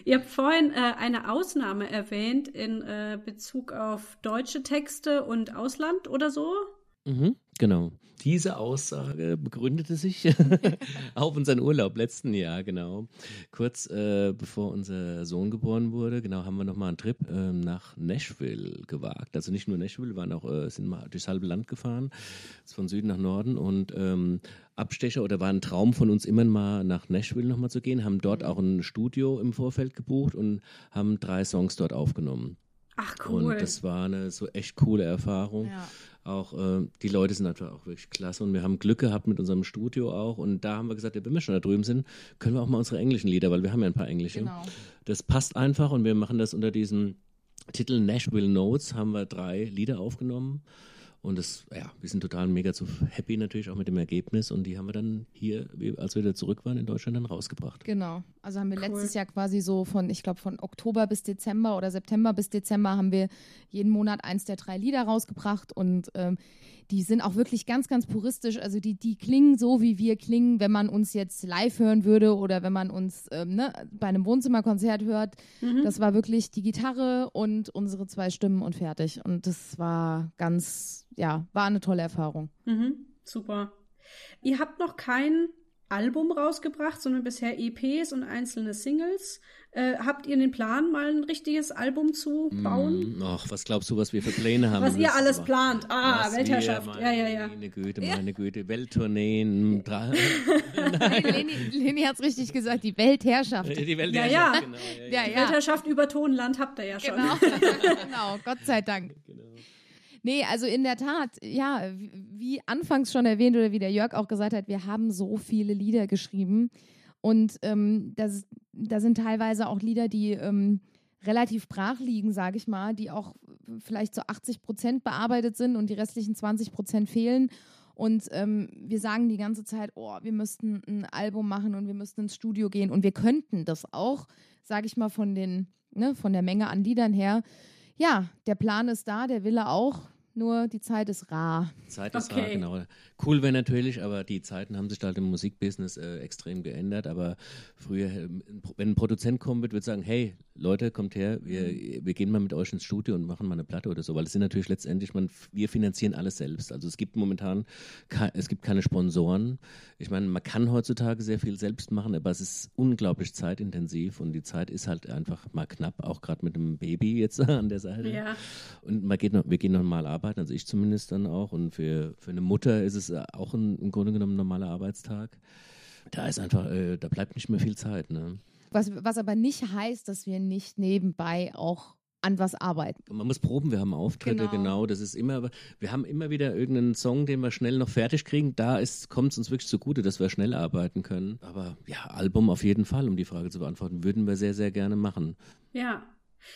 Speaker 1: Ihr habt vorhin äh, eine Ausnahme erwähnt in äh, Bezug auf deutsche Texte und Ausland oder so.
Speaker 2: Mhm, genau. Diese Aussage begründete sich [LAUGHS] auf unseren Urlaub letzten Jahr, genau. Kurz äh, bevor unser Sohn geboren wurde, genau, haben wir nochmal einen Trip äh, nach Nashville gewagt. Also nicht nur Nashville, wir waren auch, äh, sind mal durchs halbe Land gefahren, von Süden nach Norden und ähm, Abstecher oder war ein Traum von uns immer mal nach Nashville nochmal zu gehen, haben dort auch ein Studio im Vorfeld gebucht und haben drei Songs dort aufgenommen.
Speaker 1: Ach cool.
Speaker 2: Und das war eine so echt coole Erfahrung. Ja auch äh, die Leute sind natürlich auch wirklich klasse und wir haben Glück gehabt mit unserem Studio auch und da haben wir gesagt, ja, wenn wir schon da drüben sind, können wir auch mal unsere englischen Lieder, weil wir haben ja ein paar englische. Genau. Das passt einfach und wir machen das unter diesem Titel Nashville Notes, haben wir drei Lieder aufgenommen und das, ja, wir sind total mega zu happy natürlich auch mit dem Ergebnis und die haben wir dann hier, als wir wieder zurück waren in Deutschland, dann rausgebracht.
Speaker 3: Genau. Also haben wir cool. letztes Jahr quasi so von, ich glaube, von Oktober bis Dezember oder September bis Dezember haben wir jeden Monat eins der drei Lieder rausgebracht und ähm, die sind auch wirklich ganz, ganz puristisch. Also die, die klingen so, wie wir klingen, wenn man uns jetzt live hören würde oder wenn man uns ähm, ne, bei einem Wohnzimmerkonzert hört. Mhm. Das war wirklich die Gitarre und unsere zwei Stimmen und fertig. Und das war ganz, ja, war eine tolle Erfahrung.
Speaker 1: Mhm. Super. Ihr habt noch kein Album rausgebracht, sondern bisher EPs und einzelne Singles. Äh, habt ihr den Plan, mal ein richtiges Album zu bauen?
Speaker 2: Mm, ach, was glaubst du, was wir für Pläne haben?
Speaker 1: Was ihr alles plant. Ah, Weltherrschaft.
Speaker 2: Wir, ja, ja, ja. Meine Güte, meine ja. Güte. Welttourneen. [LAUGHS]
Speaker 3: Leni, Leni hat es richtig gesagt, die Weltherrschaft.
Speaker 2: Die Weltherrschaft, ja,
Speaker 1: ja. Genau, ja, Die Weltherrschaft über Tonland habt ihr ja schon.
Speaker 3: Genau, [LAUGHS] genau Gott sei Dank. Genau. Nee, also in der Tat, ja, wie anfangs schon erwähnt oder wie der Jörg auch gesagt hat, wir haben so viele Lieder geschrieben. Und ähm, das, da sind teilweise auch Lieder, die ähm, relativ brach liegen, sage ich mal, die auch vielleicht zu 80 Prozent bearbeitet sind und die restlichen 20 Prozent fehlen. Und ähm, wir sagen die ganze Zeit, oh, wir müssten ein Album machen und wir müssten ins Studio gehen. Und wir könnten das auch, sage ich mal, von, den, ne, von der Menge an Liedern her. Ja, der Plan ist da, der Wille auch nur die Zeit ist rar.
Speaker 2: Zeit ist okay. rar, genau. Cool wäre natürlich, aber die Zeiten haben sich halt im Musikbusiness äh, extrem geändert. Aber früher, ähm, wenn ein Produzent kommen wird, würde sagen, hey, Leute, kommt her, wir, wir gehen mal mit euch ins Studio und machen mal eine Platte oder so, weil es sind natürlich letztendlich, man, wir finanzieren alles selbst. Also es gibt momentan, es gibt keine Sponsoren. Ich meine, man kann heutzutage sehr viel selbst machen, aber es ist unglaublich zeitintensiv und die Zeit ist halt einfach mal knapp, auch gerade mit einem Baby jetzt [LAUGHS] an der Seite.
Speaker 1: Ja.
Speaker 2: Und man geht noch, wir gehen normal arbeiten, also ich zumindest dann auch. Und für, für eine Mutter ist es auch ein, im Grunde genommen ein normaler Arbeitstag. Da ist einfach, äh, da bleibt nicht mehr viel Zeit. Ne?
Speaker 3: Was, was aber nicht heißt, dass wir nicht nebenbei auch an was arbeiten.
Speaker 2: Man muss proben, wir haben Auftritte, genau. genau. Das ist immer, wir haben immer wieder irgendeinen Song, den wir schnell noch fertig kriegen. Da kommt es uns wirklich zugute, dass wir schnell arbeiten können. Aber ja, Album auf jeden Fall, um die Frage zu beantworten, würden wir sehr, sehr gerne machen.
Speaker 1: Ja.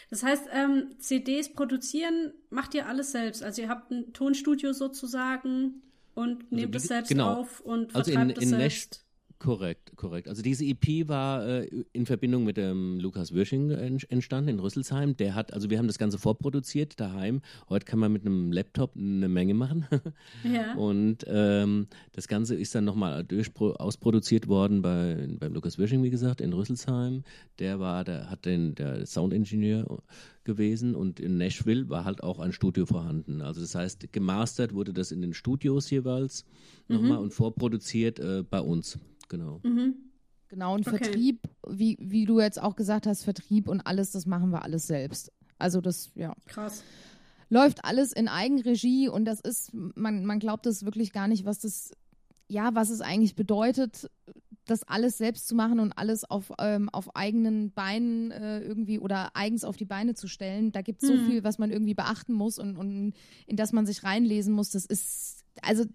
Speaker 1: Das heißt, ähm, CDs produzieren macht ihr alles selbst. Also ihr habt ein Tonstudio sozusagen und also nehmt es selbst genau. auf und vertreibt also in, in es selbst.
Speaker 2: Korrekt, korrekt. Also diese EP war äh, in Verbindung mit dem Lukas Wirsching entstanden in Rüsselsheim. Der hat, also wir haben das Ganze vorproduziert daheim. Heute kann man mit einem Laptop eine Menge machen. [LAUGHS] ja. Und ähm, das Ganze ist dann nochmal ausproduziert worden bei, beim Lukas Wirsching, wie gesagt, in Rüsselsheim. Der war, der hat den, der Soundingenieur gewesen und in Nashville war halt auch ein Studio vorhanden. Also das heißt, gemastert wurde das in den Studios jeweils mhm. nochmal und vorproduziert äh, bei uns. Genau.
Speaker 3: Mhm. Genau, und okay. Vertrieb, wie, wie du jetzt auch gesagt hast, Vertrieb und alles, das machen wir alles selbst. Also das, ja.
Speaker 1: Krass.
Speaker 3: Läuft alles in Eigenregie und das ist, man, man glaubt es wirklich gar nicht, was das, ja, was es eigentlich bedeutet, das alles selbst zu machen und alles auf, ähm, auf eigenen Beinen äh, irgendwie oder eigens auf die Beine zu stellen. Da gibt es so mhm. viel, was man irgendwie beachten muss und, und in das man sich reinlesen muss. Das ist also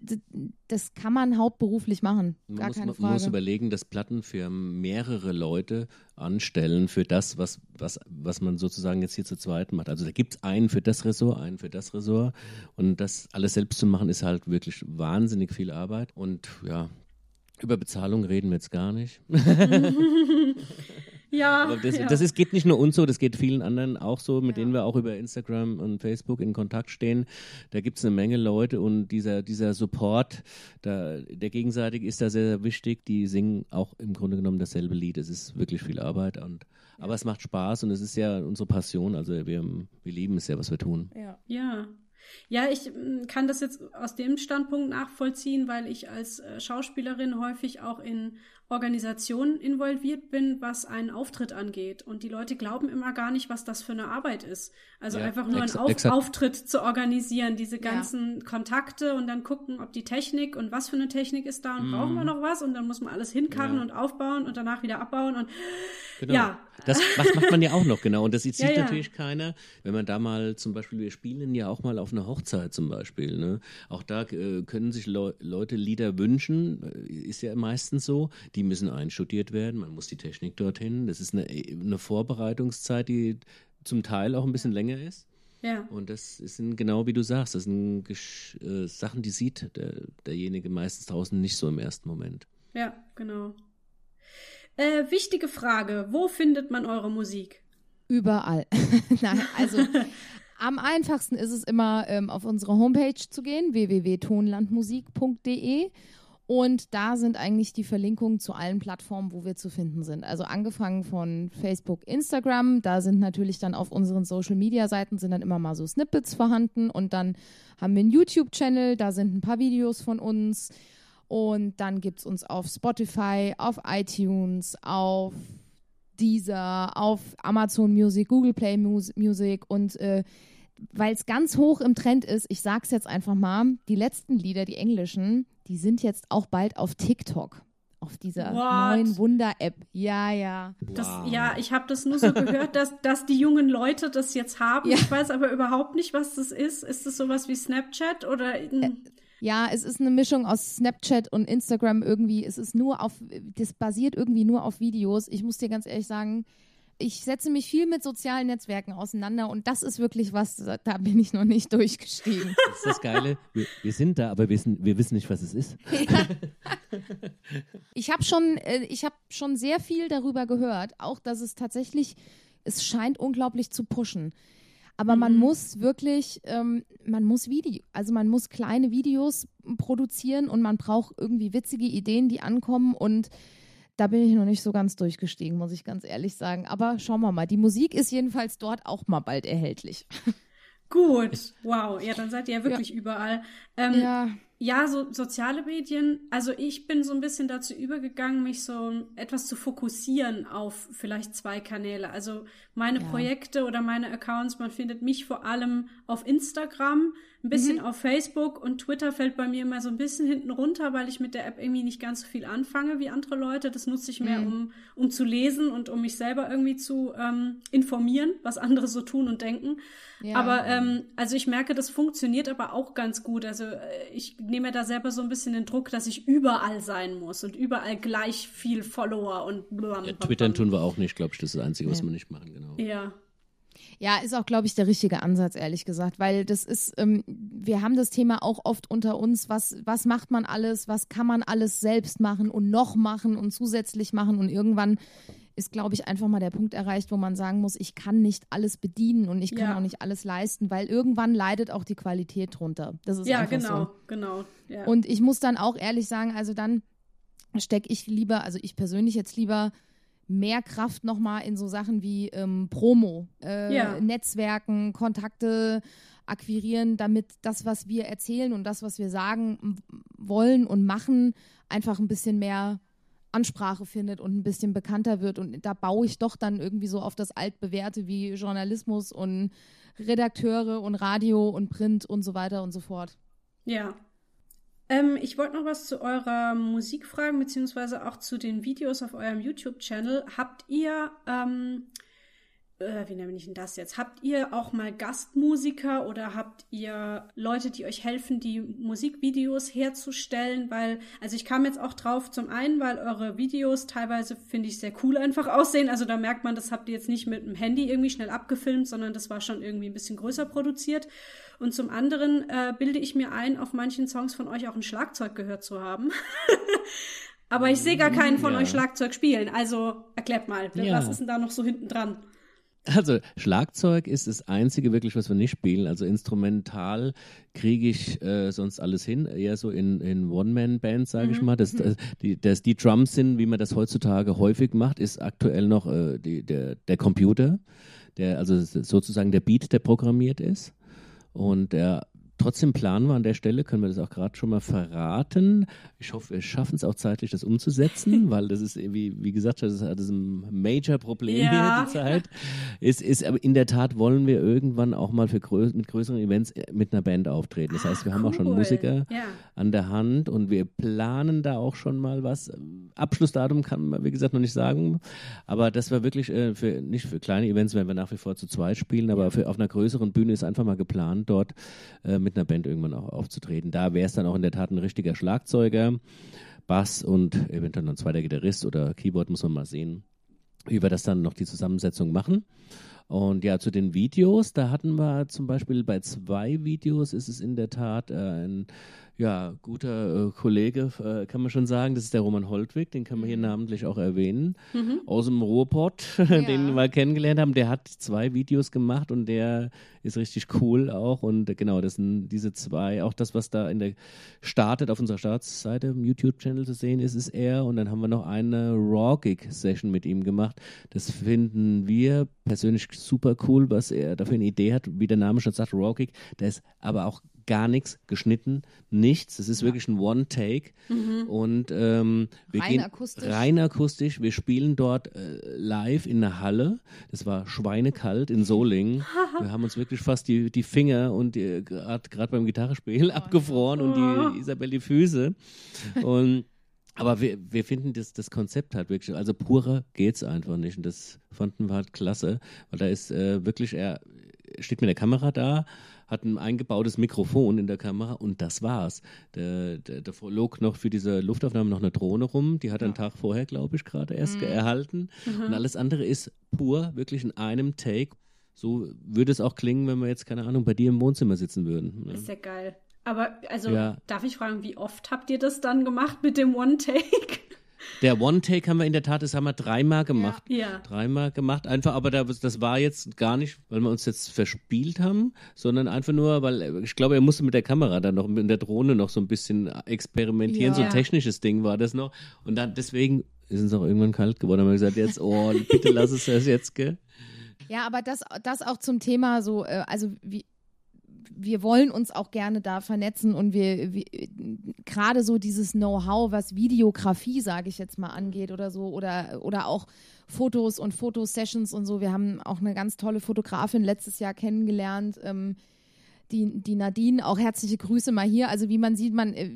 Speaker 3: das kann man hauptberuflich machen. Gar
Speaker 2: man muss,
Speaker 3: keine
Speaker 2: Frage. Man muss überlegen, dass Plattenfirmen mehrere Leute anstellen für das, was, was, was man sozusagen jetzt hier zu zweit macht. Also da gibt es einen für das Ressort, einen für das Ressort. Und das alles selbst zu machen, ist halt wirklich wahnsinnig viel Arbeit. Und ja, über Bezahlung reden wir jetzt gar nicht. [LAUGHS] [LAUGHS]
Speaker 1: Ja,
Speaker 2: Aber das,
Speaker 1: ja.
Speaker 2: das ist, geht nicht nur uns so, das geht vielen anderen auch so, mit ja. denen wir auch über Instagram und Facebook in Kontakt stehen. Da gibt es eine Menge Leute und dieser, dieser Support, da, der gegenseitig ist da sehr, sehr wichtig. Die singen auch im Grunde genommen dasselbe Lied. Es ist wirklich viel Arbeit und aber es macht Spaß und es ist ja unsere Passion. Also wir, wir lieben es ja, was wir tun.
Speaker 1: Ja. ja. Ja, ich mm, kann das jetzt aus dem Standpunkt nachvollziehen, weil ich als äh, Schauspielerin häufig auch in Organisationen involviert bin, was einen Auftritt angeht. Und die Leute glauben immer gar nicht, was das für eine Arbeit ist. Also ja, einfach nur einen Auf Auftritt zu organisieren, diese ganzen ja. Kontakte und dann gucken, ob die Technik und was für eine Technik ist da und mm. brauchen wir noch was und dann muss man alles hinkarren ja. und aufbauen und danach wieder abbauen und
Speaker 2: genau.
Speaker 1: ja.
Speaker 2: Das macht man ja auch noch, genau. Und das sieht [LAUGHS] natürlich keiner, wenn man da mal zum Beispiel, wir spielen ja auch mal auf einer Hochzeit zum Beispiel. Ne? Auch da äh, können sich Le Leute Lieder wünschen, äh, ist ja meistens so. Die die müssen einstudiert werden, man muss die Technik dorthin. Das ist eine, eine Vorbereitungszeit, die zum Teil auch ein bisschen länger ist.
Speaker 1: Ja.
Speaker 2: Und das sind genau wie du sagst, das sind äh, Sachen, die sieht der, derjenige meistens draußen nicht so im ersten Moment.
Speaker 1: Ja, genau. Äh, wichtige Frage: Wo findet man eure Musik?
Speaker 3: Überall. [LAUGHS] Nein, also [LAUGHS] am einfachsten ist es immer ähm, auf unsere Homepage zu gehen, www.tonlandmusik.de und da sind eigentlich die Verlinkungen zu allen Plattformen, wo wir zu finden sind. Also angefangen von Facebook, Instagram, da sind natürlich dann auf unseren Social Media Seiten sind dann immer mal so Snippets vorhanden und dann haben wir einen YouTube-Channel, da sind ein paar Videos von uns. Und dann gibt es uns auf Spotify, auf iTunes, auf Deezer, auf Amazon Music, Google Play Music und äh, weil es ganz hoch im Trend ist, ich sag's jetzt einfach mal, die letzten Lieder, die englischen, die sind jetzt auch bald auf TikTok. Auf dieser What? neuen Wunder-App. Ja, ja.
Speaker 1: Das, Ja, ich habe das nur so gehört, dass, dass die jungen Leute das jetzt haben. Ja. Ich weiß aber überhaupt nicht, was das ist. Ist das sowas wie Snapchat oder.
Speaker 3: Ja, es ist eine Mischung aus Snapchat und Instagram irgendwie. Es ist nur auf, das basiert irgendwie nur auf Videos. Ich muss dir ganz ehrlich sagen, ich setze mich viel mit sozialen Netzwerken auseinander und das ist wirklich was, da bin ich noch nicht [LAUGHS] durchgestiegen.
Speaker 2: Das ist das Geile. Wir, wir sind da, aber wir wissen, wir wissen nicht, was es ist. Ja.
Speaker 3: Ich habe schon, äh, ich habe schon sehr viel darüber gehört, auch dass es tatsächlich, es scheint unglaublich zu pushen. Aber man mhm. muss wirklich, ähm, man muss Video, also man muss kleine Videos produzieren und man braucht irgendwie witzige Ideen, die ankommen und da bin ich noch nicht so ganz durchgestiegen, muss ich ganz ehrlich sagen. Aber schauen wir mal. Die Musik ist jedenfalls dort auch mal bald erhältlich.
Speaker 1: Gut, wow. Ja, dann seid ihr ja wirklich ja. überall. Ähm, ja. Ja, so soziale Medien. Also ich bin so ein bisschen dazu übergegangen, mich so etwas zu fokussieren auf vielleicht zwei Kanäle. Also meine ja. Projekte oder meine Accounts, man findet mich vor allem auf Instagram. Ein bisschen mhm. auf Facebook und Twitter fällt bei mir immer so ein bisschen hinten runter, weil ich mit der App irgendwie nicht ganz so viel anfange wie andere Leute. Das nutze ich mehr, mhm. um, um zu lesen und um mich selber irgendwie zu ähm, informieren, was andere so tun und denken. Ja. Aber ähm, also ich merke, das funktioniert aber auch ganz gut. Also äh, ich nehme da selber so ein bisschen den Druck, dass ich überall sein muss und überall gleich viel Follower und
Speaker 2: ja, Twittern tun wir auch nicht, glaube ich. Das ist das Einzige, was wir nicht machen, genau.
Speaker 1: Ja.
Speaker 3: Ja, ist auch, glaube ich, der richtige Ansatz, ehrlich gesagt, weil das ist, ähm, wir haben das Thema auch oft unter uns, was, was macht man alles, was kann man alles selbst machen und noch machen und zusätzlich machen und irgendwann ist, glaube ich, einfach mal der Punkt erreicht, wo man sagen muss, ich kann nicht alles bedienen und ich kann ja. auch nicht alles leisten, weil irgendwann leidet auch die Qualität drunter. Das ist ja, einfach
Speaker 1: genau,
Speaker 3: so.
Speaker 1: genau.
Speaker 3: Ja. Und ich muss dann auch ehrlich sagen, also dann stecke ich lieber, also ich persönlich jetzt lieber mehr Kraft nochmal in so Sachen wie ähm, Promo, äh, ja. Netzwerken, Kontakte akquirieren, damit das, was wir erzählen und das, was wir sagen wollen und machen, einfach ein bisschen mehr Ansprache findet und ein bisschen bekannter wird. Und da baue ich doch dann irgendwie so auf das Altbewährte wie Journalismus und Redakteure und Radio und Print und so weiter und so fort.
Speaker 1: Ja, ähm, ich wollte noch was zu eurer Musik fragen, beziehungsweise auch zu den Videos auf eurem YouTube-Channel. Habt ihr, ähm, äh, wie nenne ich denn das jetzt? Habt ihr auch mal Gastmusiker oder habt ihr Leute, die euch helfen, die Musikvideos herzustellen? Weil, also ich kam jetzt auch drauf, zum einen, weil eure Videos teilweise, finde ich, sehr cool einfach [LAUGHS] aussehen. Also da merkt man, das habt ihr jetzt nicht mit dem Handy irgendwie schnell abgefilmt, sondern das war schon irgendwie ein bisschen größer produziert. Und zum anderen äh, bilde ich mir ein, auf manchen Songs von euch auch ein Schlagzeug gehört zu haben. [LAUGHS] Aber ich sehe gar keinen von ja. euch Schlagzeug spielen. Also erklärt mal, ja. was ist denn da noch so hinten dran?
Speaker 2: Also Schlagzeug ist das einzige wirklich, was wir nicht spielen. Also instrumental kriege ich äh, sonst alles hin, eher so in, in One-Man-Bands, sage mhm. ich mal. Das, das, die, das, die Drums sind, wie man das heutzutage häufig macht, ist aktuell noch äh, die, der, der Computer, der also sozusagen der Beat, der programmiert ist. Und der trotzdem planen wir an der Stelle, können wir das auch gerade schon mal verraten. Ich hoffe, wir schaffen es auch zeitlich, das umzusetzen, [LAUGHS] weil das ist, wie, wie gesagt, das ist, das ist ein Major-Problem ja. hier, die Zeit. Ist, ist, aber in der Tat wollen wir irgendwann auch mal für grö mit größeren Events äh, mit einer Band auftreten. Das heißt, wir haben auch schon Musiker ja. an der Hand und wir planen da auch schon mal was. Abschlussdatum kann man, wie gesagt, noch nicht sagen, aber das war wirklich äh, für, nicht für kleine Events, werden wir nach wie vor zu zweit spielen, aber für, auf einer größeren Bühne ist einfach mal geplant, dort äh, mit mit einer Band irgendwann auch aufzutreten. Da wäre es dann auch in der Tat ein richtiger Schlagzeuger, Bass und eventuell noch ein zweiter Gitarrist oder Keyboard, muss man mal sehen, wie wir das dann noch die Zusammensetzung machen. Und ja, zu den Videos, da hatten wir zum Beispiel bei zwei Videos ist es in der Tat äh, ein ja, guter äh, Kollege, äh, kann man schon sagen. Das ist der Roman Holtwig, den kann man hier mhm. namentlich auch erwähnen. Mhm. Aus dem Ruhrpott, [LAUGHS] ja. den wir mal kennengelernt haben. Der hat zwei Videos gemacht und der ist richtig cool auch. Und genau, das sind diese zwei, auch das, was da in der startet auf unserer Startseite im YouTube-Channel zu sehen ist, ist er. Und dann haben wir noch eine Raw-Gig-Session mit ihm gemacht. Das finden wir persönlich super cool, was er dafür eine Idee hat, wie der Name schon sagt, Raw-Gig. Der ist aber auch gar nichts geschnitten, nichts. Es ist ja. wirklich ein One-Take. Mhm. Und ähm, wir rein gehen akustisch. rein akustisch. Wir spielen dort äh, live in der Halle. Das war schweinekalt in Solingen. [LAUGHS] wir haben uns wirklich fast die, die Finger und gerade beim Gitarrespiel oh, abgefroren und die oh. Isabel die Füße. Und aber wir, wir finden das, das Konzept halt wirklich, also purer geht's einfach nicht. Und das fanden wir halt klasse, weil da ist äh, wirklich, er steht mit der Kamera da, hat ein eingebautes Mikrofon in der Kamera und das war's. Der, der, der flog noch für diese Luftaufnahme noch eine Drohne rum, die hat er einen Tag vorher, glaube ich, gerade erst mhm. erhalten. Mhm. Und alles andere ist pur, wirklich in einem Take. So würde es auch klingen, wenn wir jetzt, keine Ahnung, bei dir im Wohnzimmer sitzen würden.
Speaker 1: Ne? Ist ja geil. Aber also ja. darf ich fragen, wie oft habt ihr das dann gemacht mit dem One-Take? [LAUGHS]
Speaker 2: Der One-Take haben wir in der Tat, das haben wir dreimal gemacht.
Speaker 1: Ja. ja.
Speaker 2: Dreimal gemacht. Einfach, aber das war jetzt gar nicht, weil wir uns jetzt verspielt haben, sondern einfach nur, weil ich glaube, er musste mit der Kamera dann noch, mit der Drohne noch so ein bisschen experimentieren. Ja. So ein technisches Ding war das noch. Und dann deswegen ist es auch irgendwann kalt geworden. Haben wir gesagt, jetzt, oh, bitte lass es das jetzt, gell?
Speaker 3: Ja, aber das, das auch zum Thema so, äh, also wie, wir wollen uns auch gerne da vernetzen und wir, wir gerade so dieses Know-how, was Videografie, sage ich jetzt mal, angeht oder so, oder, oder auch Fotos und Fotosessions und so. Wir haben auch eine ganz tolle Fotografin letztes Jahr kennengelernt, ähm, die, die Nadine, auch herzliche Grüße mal hier. Also wie man sieht, man, äh,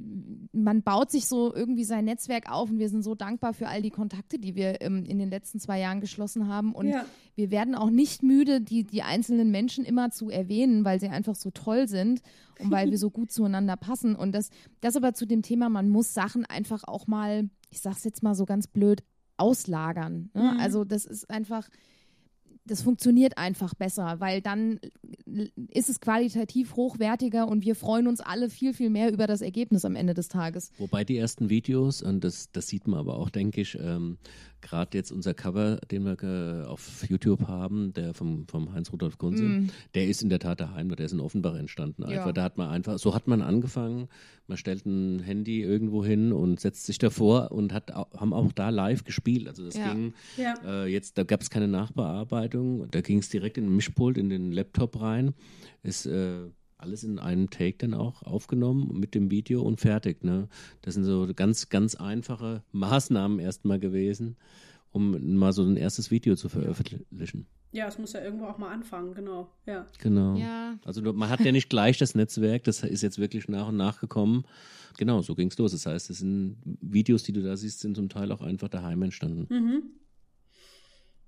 Speaker 3: man baut sich so irgendwie sein Netzwerk auf und wir sind so dankbar für all die Kontakte, die wir ähm, in den letzten zwei Jahren geschlossen haben. Und ja. wir werden auch nicht müde, die, die einzelnen Menschen immer zu erwähnen, weil sie einfach so toll sind und weil wir so gut [LAUGHS] zueinander passen. Und das, das aber zu dem Thema, man muss Sachen einfach auch mal, ich sag's jetzt mal so ganz blöd, auslagern. Ne? Mhm. Also das ist einfach das funktioniert einfach besser, weil dann ist es qualitativ hochwertiger und wir freuen uns alle viel, viel mehr über das Ergebnis am Ende des Tages.
Speaker 2: Wobei die ersten Videos, und das, das sieht man aber auch, denke ich, ähm, gerade jetzt unser Cover, den wir auf YouTube haben, der vom, vom Heinz-Rudolf Kunze, mm. der ist in der Tat daheim, der ist in Offenbach entstanden. Einfach, ja. da hat man einfach, so hat man angefangen, man stellt ein Handy irgendwo hin und setzt sich davor und hat, haben auch da live gespielt. Also das ja. ging, ja. Äh, jetzt, da gab es keine Nachbearbeitung, da ging es direkt in den Mischpult, in den Laptop rein. Ist, äh, alles in einem Take dann auch aufgenommen mit dem Video und fertig. Ne? Das sind so ganz, ganz einfache Maßnahmen erstmal gewesen, um mal so ein erstes Video zu veröffentlichen.
Speaker 1: Ja, es muss ja irgendwo auch mal anfangen, genau. Ja.
Speaker 2: Genau. Ja. Also man hat ja nicht gleich das Netzwerk, das ist jetzt wirklich nach und nach gekommen. Genau, so ging es los. Das heißt, es sind Videos, die du da siehst, sind zum Teil auch einfach daheim entstanden. Mhm.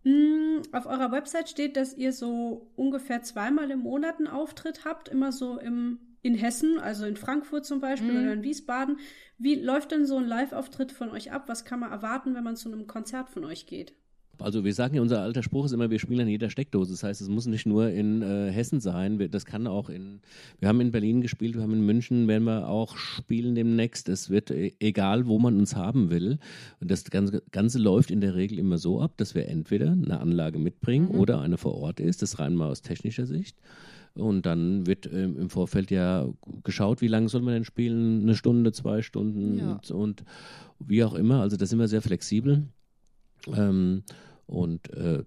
Speaker 1: Hm, auf eurer Website steht, dass ihr so ungefähr zweimal im Monat einen Auftritt habt, immer so im, in Hessen, also in Frankfurt zum Beispiel mhm. oder in Wiesbaden. Wie läuft denn so ein Live-Auftritt von euch ab? Was kann man erwarten, wenn man zu einem Konzert von euch geht?
Speaker 2: Also wir sagen ja, unser alter Spruch ist immer, wir spielen an jeder Steckdose. Das heißt, es muss nicht nur in äh, Hessen sein. Wir, das kann auch in, wir haben in Berlin gespielt, wir haben in München, werden wir auch spielen demnächst. Es wird e egal, wo man uns haben will. Und das Ganze, Ganze läuft in der Regel immer so ab, dass wir entweder eine Anlage mitbringen mhm. oder eine vor Ort ist. Das rein mal aus technischer Sicht. Und dann wird ähm, im Vorfeld ja geschaut, wie lange soll man denn spielen? Eine Stunde, zwei Stunden ja. und, und, wie auch immer. Also da sind wir sehr flexibel. Ähm, und äh,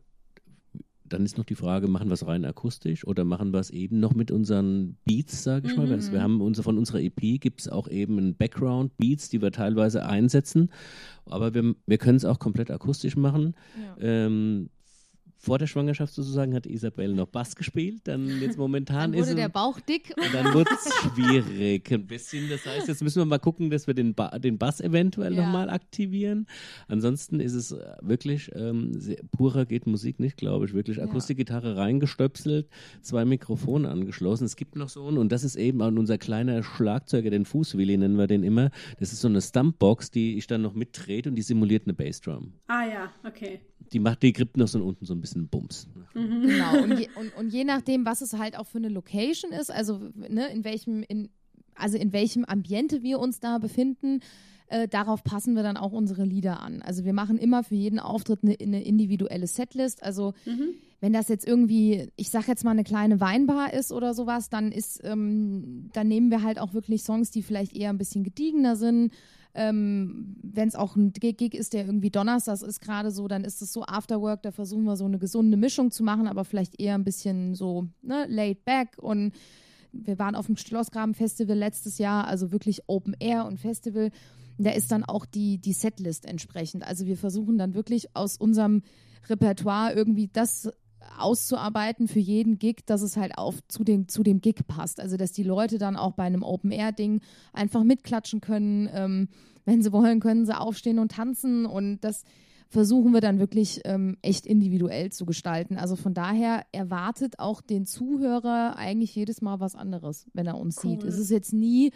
Speaker 2: dann ist noch die Frage, machen wir es rein akustisch oder machen wir es eben noch mit unseren Beats, sage ich mhm. mal. Wir haben unser, von unserer EP gibt es auch eben ein Background-Beats, die wir teilweise einsetzen. Aber wir, wir können es auch komplett akustisch machen. Ja. Ähm, vor der Schwangerschaft sozusagen hat Isabel noch Bass gespielt, dann jetzt momentan
Speaker 3: dann wurde
Speaker 2: ist
Speaker 3: der Bauch dick.
Speaker 2: Und [LAUGHS] dann wird es schwierig ein bisschen. Das heißt, jetzt müssen wir mal gucken, dass wir den, ba den Bass eventuell ja. nochmal aktivieren. Ansonsten ist es wirklich ähm, sehr, purer geht Musik nicht, glaube ich. Wirklich Akustikgitarre reingestöpselt, zwei Mikrofone angeschlossen. Es gibt noch so einen, und das ist eben auch unser kleiner Schlagzeuger, den Fußwilli nennen wir den immer. Das ist so eine Stumpbox, die ich dann noch mittrete und die simuliert eine Bassdrum.
Speaker 1: Ah ja, okay
Speaker 2: die macht, die gibt noch so unten so ein bisschen Bums.
Speaker 3: Mhm. Genau. Und je, und, und je nachdem, was es halt auch für eine Location ist, also ne, in welchem, in, also in welchem Ambiente wir uns da befinden, äh, darauf passen wir dann auch unsere Lieder an. Also wir machen immer für jeden Auftritt eine, eine individuelle Setlist. Also mhm. Wenn das jetzt irgendwie, ich sag jetzt mal eine kleine Weinbar ist oder sowas, dann ist, ähm, dann nehmen wir halt auch wirklich Songs, die vielleicht eher ein bisschen gediegener sind ähm, Wenn es auch ein Gig ist, der irgendwie Donnerstags ist gerade so, dann ist es so Afterwork, da versuchen wir so eine gesunde Mischung zu machen, aber vielleicht eher ein bisschen so ne, laid back und wir waren auf dem Schlossgraben-Festival letztes Jahr, also wirklich Open Air und Festival. Da ist dann auch die, die Setlist entsprechend. Also wir versuchen dann wirklich aus unserem Repertoire irgendwie das auszuarbeiten für jeden Gig, dass es halt auf zu dem, zu dem Gig passt. Also dass die Leute dann auch bei einem Open-Air-Ding einfach mitklatschen können. Ähm, wenn sie wollen, können sie aufstehen und tanzen und das versuchen wir dann wirklich ähm, echt individuell zu gestalten. Also von daher erwartet auch den Zuhörer eigentlich jedes Mal was anderes, wenn er uns cool. sieht. Es ist jetzt nie,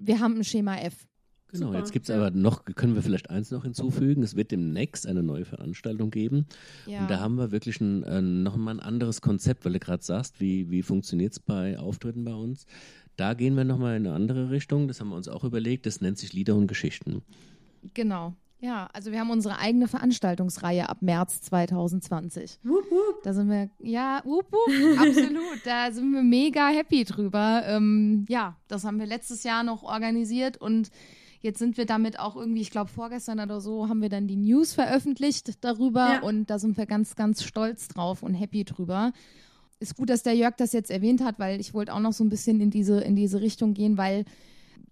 Speaker 3: wir haben ein Schema F.
Speaker 2: Genau, Super. jetzt gibt es aber noch, können wir vielleicht eins noch hinzufügen, es wird demnächst eine neue Veranstaltung geben. Ja. Und da haben wir wirklich ein, äh, nochmal ein anderes Konzept, weil du gerade sagst, wie, wie funktioniert es bei Auftritten bei uns. Da gehen wir nochmal in eine andere Richtung, das haben wir uns auch überlegt, das nennt sich Lieder und Geschichten.
Speaker 3: Genau. Ja, also wir haben unsere eigene Veranstaltungsreihe ab März 2020. Wup, wup. Da sind wir, ja, wup, wup, absolut. Da sind wir mega happy drüber. Ähm, ja, das haben wir letztes Jahr noch organisiert und Jetzt sind wir damit auch irgendwie, ich glaube vorgestern oder so, haben wir dann die News veröffentlicht darüber ja. und da sind wir ganz, ganz stolz drauf und happy drüber. Ist gut, dass der Jörg das jetzt erwähnt hat, weil ich wollte auch noch so ein bisschen in diese, in diese Richtung gehen, weil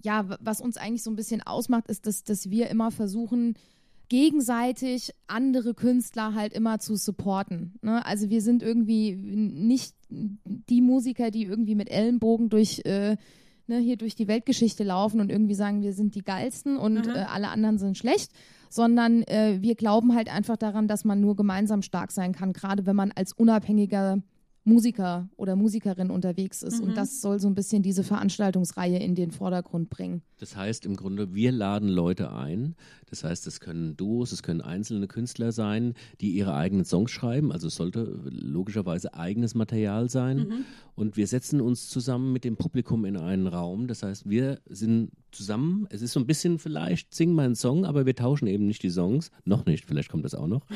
Speaker 3: ja, was uns eigentlich so ein bisschen ausmacht, ist, dass, dass wir immer versuchen, gegenseitig andere Künstler halt immer zu supporten. Ne? Also wir sind irgendwie nicht die Musiker, die irgendwie mit Ellenbogen durch äh, ne, hier durch die Weltgeschichte laufen und irgendwie sagen, wir sind die geilsten und äh, alle anderen sind schlecht, sondern äh, wir glauben halt einfach daran, dass man nur gemeinsam stark sein kann, gerade wenn man als unabhängiger Musiker oder Musikerin unterwegs ist. Mhm. Und das soll so ein bisschen diese Veranstaltungsreihe in den Vordergrund bringen.
Speaker 2: Das heißt im Grunde, wir laden Leute ein. Das heißt, es können Duos, es können einzelne Künstler sein, die ihre eigenen Songs schreiben. Also es sollte logischerweise eigenes Material sein. Mhm. Und wir setzen uns zusammen mit dem Publikum in einen Raum. Das heißt, wir sind zusammen. Es ist so ein bisschen vielleicht, sing mal einen Song, aber wir tauschen eben nicht die Songs. Noch nicht, vielleicht kommt das auch noch.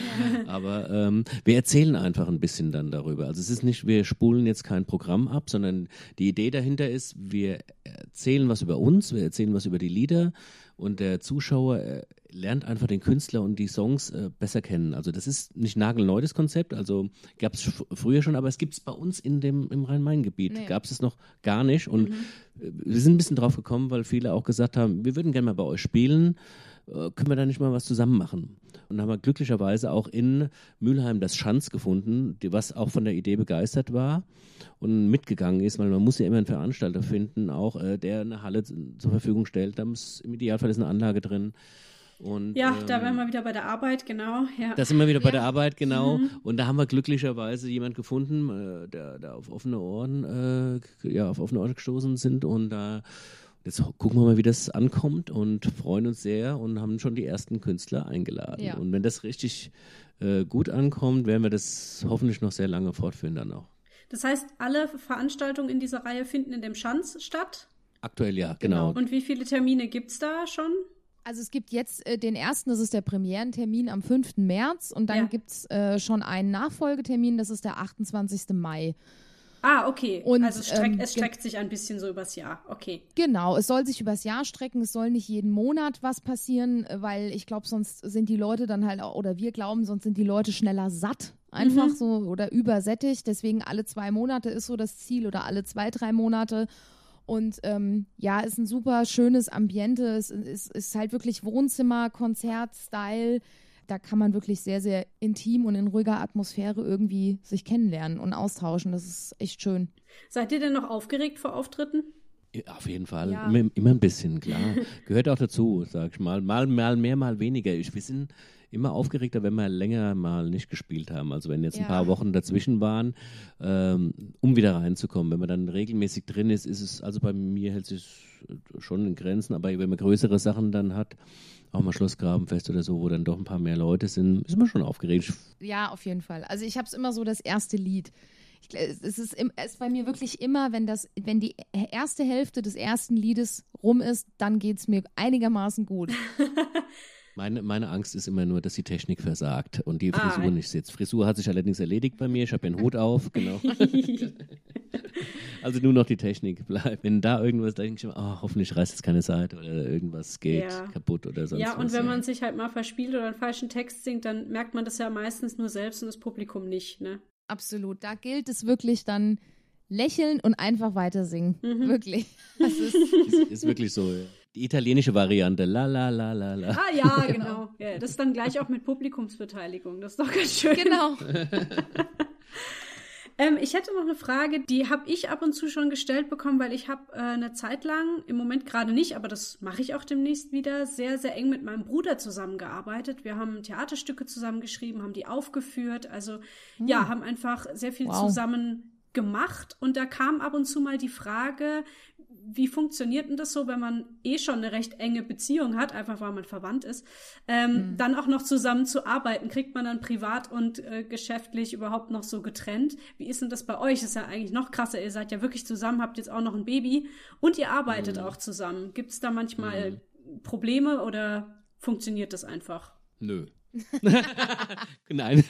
Speaker 2: aber ähm, wir erzählen einfach ein bisschen dann darüber. Also es ist nicht, wir spulen jetzt kein Programm ab, sondern die Idee dahinter ist, wir erzählen was über uns, wir erzählen was über die Lieder und der Zuschauer äh, lernt einfach den Künstler und die Songs äh, besser kennen. Also das ist nicht nagelneu das Konzept, also gab es früher schon, aber es gibt es bei uns in dem im Rhein-Main-Gebiet nee. gab es es noch gar nicht und mhm. wir sind ein bisschen drauf gekommen, weil viele auch gesagt haben, wir würden gerne mal bei euch spielen, äh, können wir da nicht mal was zusammen machen? Und haben wir glücklicherweise auch in Mülheim das Schanz gefunden, was auch von der Idee begeistert war und mitgegangen ist, weil man muss ja immer einen Veranstalter finden, auch äh, der eine Halle zur Verfügung stellt. Da muss im Idealfall ist eine Anlage drin. Und,
Speaker 1: ja, ähm, da wären wir wieder bei der Arbeit, genau. Ja.
Speaker 2: Da sind wir wieder bei der Arbeit, genau. Mhm. Und da haben wir glücklicherweise jemand gefunden, äh, der, der auf offene Ohren, äh, ja, auf offene Ohren gestoßen sind und da äh, Jetzt gucken wir mal, wie das ankommt und freuen uns sehr und haben schon die ersten Künstler eingeladen. Ja. Und wenn das richtig äh, gut ankommt, werden wir das hoffentlich noch sehr lange fortführen dann auch.
Speaker 1: Das heißt, alle Veranstaltungen in dieser Reihe finden in dem Schanz statt?
Speaker 2: Aktuell ja, genau.
Speaker 1: genau. Und wie viele Termine gibt es da schon?
Speaker 3: Also es gibt jetzt äh, den ersten, das ist der Premierentermin am 5. März und dann ja. gibt es äh, schon einen Nachfolgetermin, das ist der 28. Mai.
Speaker 1: Ah, okay. Und, also streck, ähm, es streckt sich ein bisschen so übers Jahr. Okay.
Speaker 3: Genau, es soll sich übers Jahr strecken. Es soll nicht jeden Monat was passieren, weil ich glaube, sonst sind die Leute dann halt, oder wir glauben, sonst sind die Leute schneller satt. Einfach mhm. so oder übersättigt. Deswegen alle zwei Monate ist so das Ziel oder alle zwei, drei Monate. Und ähm, ja, ist ein super schönes Ambiente. Es ist, ist halt wirklich Wohnzimmer, Konzert, Style da kann man wirklich sehr, sehr intim und in ruhiger Atmosphäre irgendwie sich kennenlernen und austauschen. Das ist echt schön.
Speaker 1: Seid ihr denn noch aufgeregt vor Auftritten?
Speaker 2: Ja, auf jeden Fall. Ja. Immer, immer, ein bisschen, klar. [LAUGHS] Gehört auch dazu, sag ich mal. Mal, mal mehr, mal weniger. Ich, wir sind immer aufgeregter, wenn wir länger mal nicht gespielt haben. Also wenn jetzt ja. ein paar Wochen dazwischen waren, ähm, um wieder reinzukommen. Wenn man dann regelmäßig drin ist, ist es, also bei mir hält sich schon in Grenzen, aber wenn man größere Sachen dann hat, auch mal Schlossgrabenfest oder so, wo dann doch ein paar mehr Leute sind, ist man schon aufgeregt.
Speaker 3: Ja, auf jeden Fall. Also ich habe es immer so das erste Lied. Ich, es ist, es ist bei mir wirklich immer, wenn das, wenn die erste Hälfte des ersten Liedes rum ist, dann geht es mir einigermaßen gut. [LAUGHS] [LAUGHS]
Speaker 2: Meine, meine Angst ist immer nur, dass die Technik versagt und die Frisur ah. nicht sitzt. Frisur hat sich allerdings erledigt bei mir. Ich habe den Hut auf, genau. [LAUGHS] [LAUGHS] also nur noch die Technik bleibt. Wenn da irgendwas, da denke ich mir, oh, hoffentlich reißt es keine Seite oder irgendwas geht ja. kaputt oder sonst
Speaker 1: Ja, und
Speaker 2: was,
Speaker 1: wenn man sich halt mal verspielt oder einen falschen Text singt, dann merkt man das ja meistens nur selbst und das Publikum nicht, ne?
Speaker 3: Absolut. Da gilt es wirklich dann lächeln und einfach weiter singen. Mhm. Wirklich. [LAUGHS] Das
Speaker 2: ist, ist, ist wirklich so, ja die italienische Variante. La la la la la.
Speaker 1: Ah ja, [LAUGHS] genau. Ja, das ist dann gleich auch mit Publikumsbeteiligung. Das ist doch ganz schön. Genau. Ähm, ich hätte noch eine Frage, die habe ich ab und zu schon gestellt bekommen, weil ich habe äh, eine Zeit lang, im Moment gerade nicht, aber das mache ich auch demnächst wieder, sehr, sehr eng mit meinem Bruder zusammengearbeitet. Wir haben Theaterstücke zusammengeschrieben, haben die aufgeführt. Also hm. ja, haben einfach sehr viel wow. zusammen gemacht und da kam ab und zu mal die Frage, wie funktioniert denn das so, wenn man eh schon eine recht enge Beziehung hat, einfach weil man verwandt ist, ähm, mhm. dann auch noch zusammen zu arbeiten? Kriegt man dann privat und äh, geschäftlich überhaupt noch so getrennt? Wie ist denn das bei euch? Das ist ja eigentlich noch krasser. Ihr seid ja wirklich zusammen, habt jetzt auch noch ein Baby und ihr arbeitet mhm. auch zusammen. Gibt es da manchmal mhm. Probleme oder funktioniert das einfach?
Speaker 2: Nö. [LAUGHS] Nein,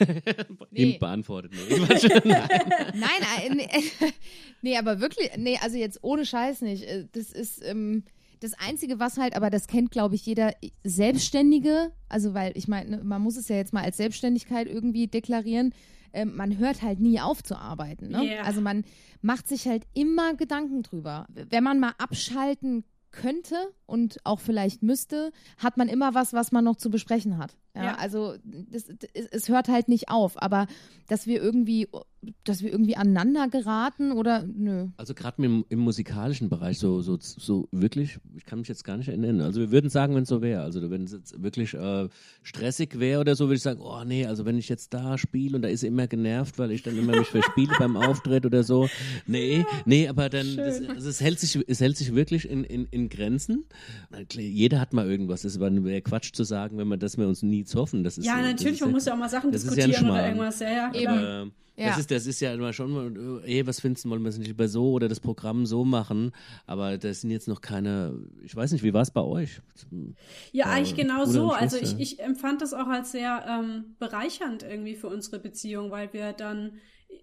Speaker 2: nee. beantwortet. Nee. Nein, [LAUGHS]
Speaker 3: Nein äh, [LAUGHS] nee, aber wirklich, nee, also jetzt ohne Scheiß nicht. Äh, das ist ähm, das Einzige, was halt, aber das kennt, glaube ich, jeder Selbstständige, also weil ich meine, ne, man muss es ja jetzt mal als Selbstständigkeit irgendwie deklarieren, ähm, man hört halt nie auf zu arbeiten. Ne? Yeah. Also man macht sich halt immer Gedanken drüber. Wenn man mal abschalten könnte und auch vielleicht müsste, hat man immer was, was man noch zu besprechen hat. Ja,
Speaker 1: Ja.
Speaker 3: also das, es, es hört halt nicht auf, aber dass wir irgendwie, dass wir irgendwie aneinander geraten oder nö.
Speaker 2: Also gerade im, im musikalischen Bereich so, so, so wirklich, ich kann mich jetzt gar nicht erinnern. Also wir würden sagen, wenn es so wäre. Also wenn es jetzt wirklich äh, stressig wäre oder so, würde ich sagen, oh nee, also wenn ich jetzt da spiele und da ist sie immer genervt, weil ich dann immer mich verspiele beim Auftritt oder so. Nee, nee, aber dann, das, also es hält sich, es hält sich wirklich in, in, in Grenzen. Jeder hat mal irgendwas. Das ist aber wäre Quatsch zu sagen, wenn wir, dass wir uns nie zoffen. Das ist,
Speaker 1: Ja, natürlich,
Speaker 2: ist
Speaker 1: man
Speaker 2: ja-
Speaker 1: muss ja auch mal Sachen
Speaker 2: das ist ja
Speaker 1: diskutieren oder irgendwas. Ja, ja,
Speaker 3: Eben.
Speaker 2: Ähm,
Speaker 3: Ja.
Speaker 2: Das, ist, das ist ja immer schon, äh, ey, was findest du, wollen wir es nicht lieber so oder das Programm so machen? Aber das sind jetzt noch keine, ich weiß nicht, wie war es bei euch?
Speaker 1: Ja,
Speaker 2: äh,
Speaker 1: eigentlich genau so. Also ich, ich empfand das auch als sehr ähm, bereichernd irgendwie für unsere Beziehung, weil wir dann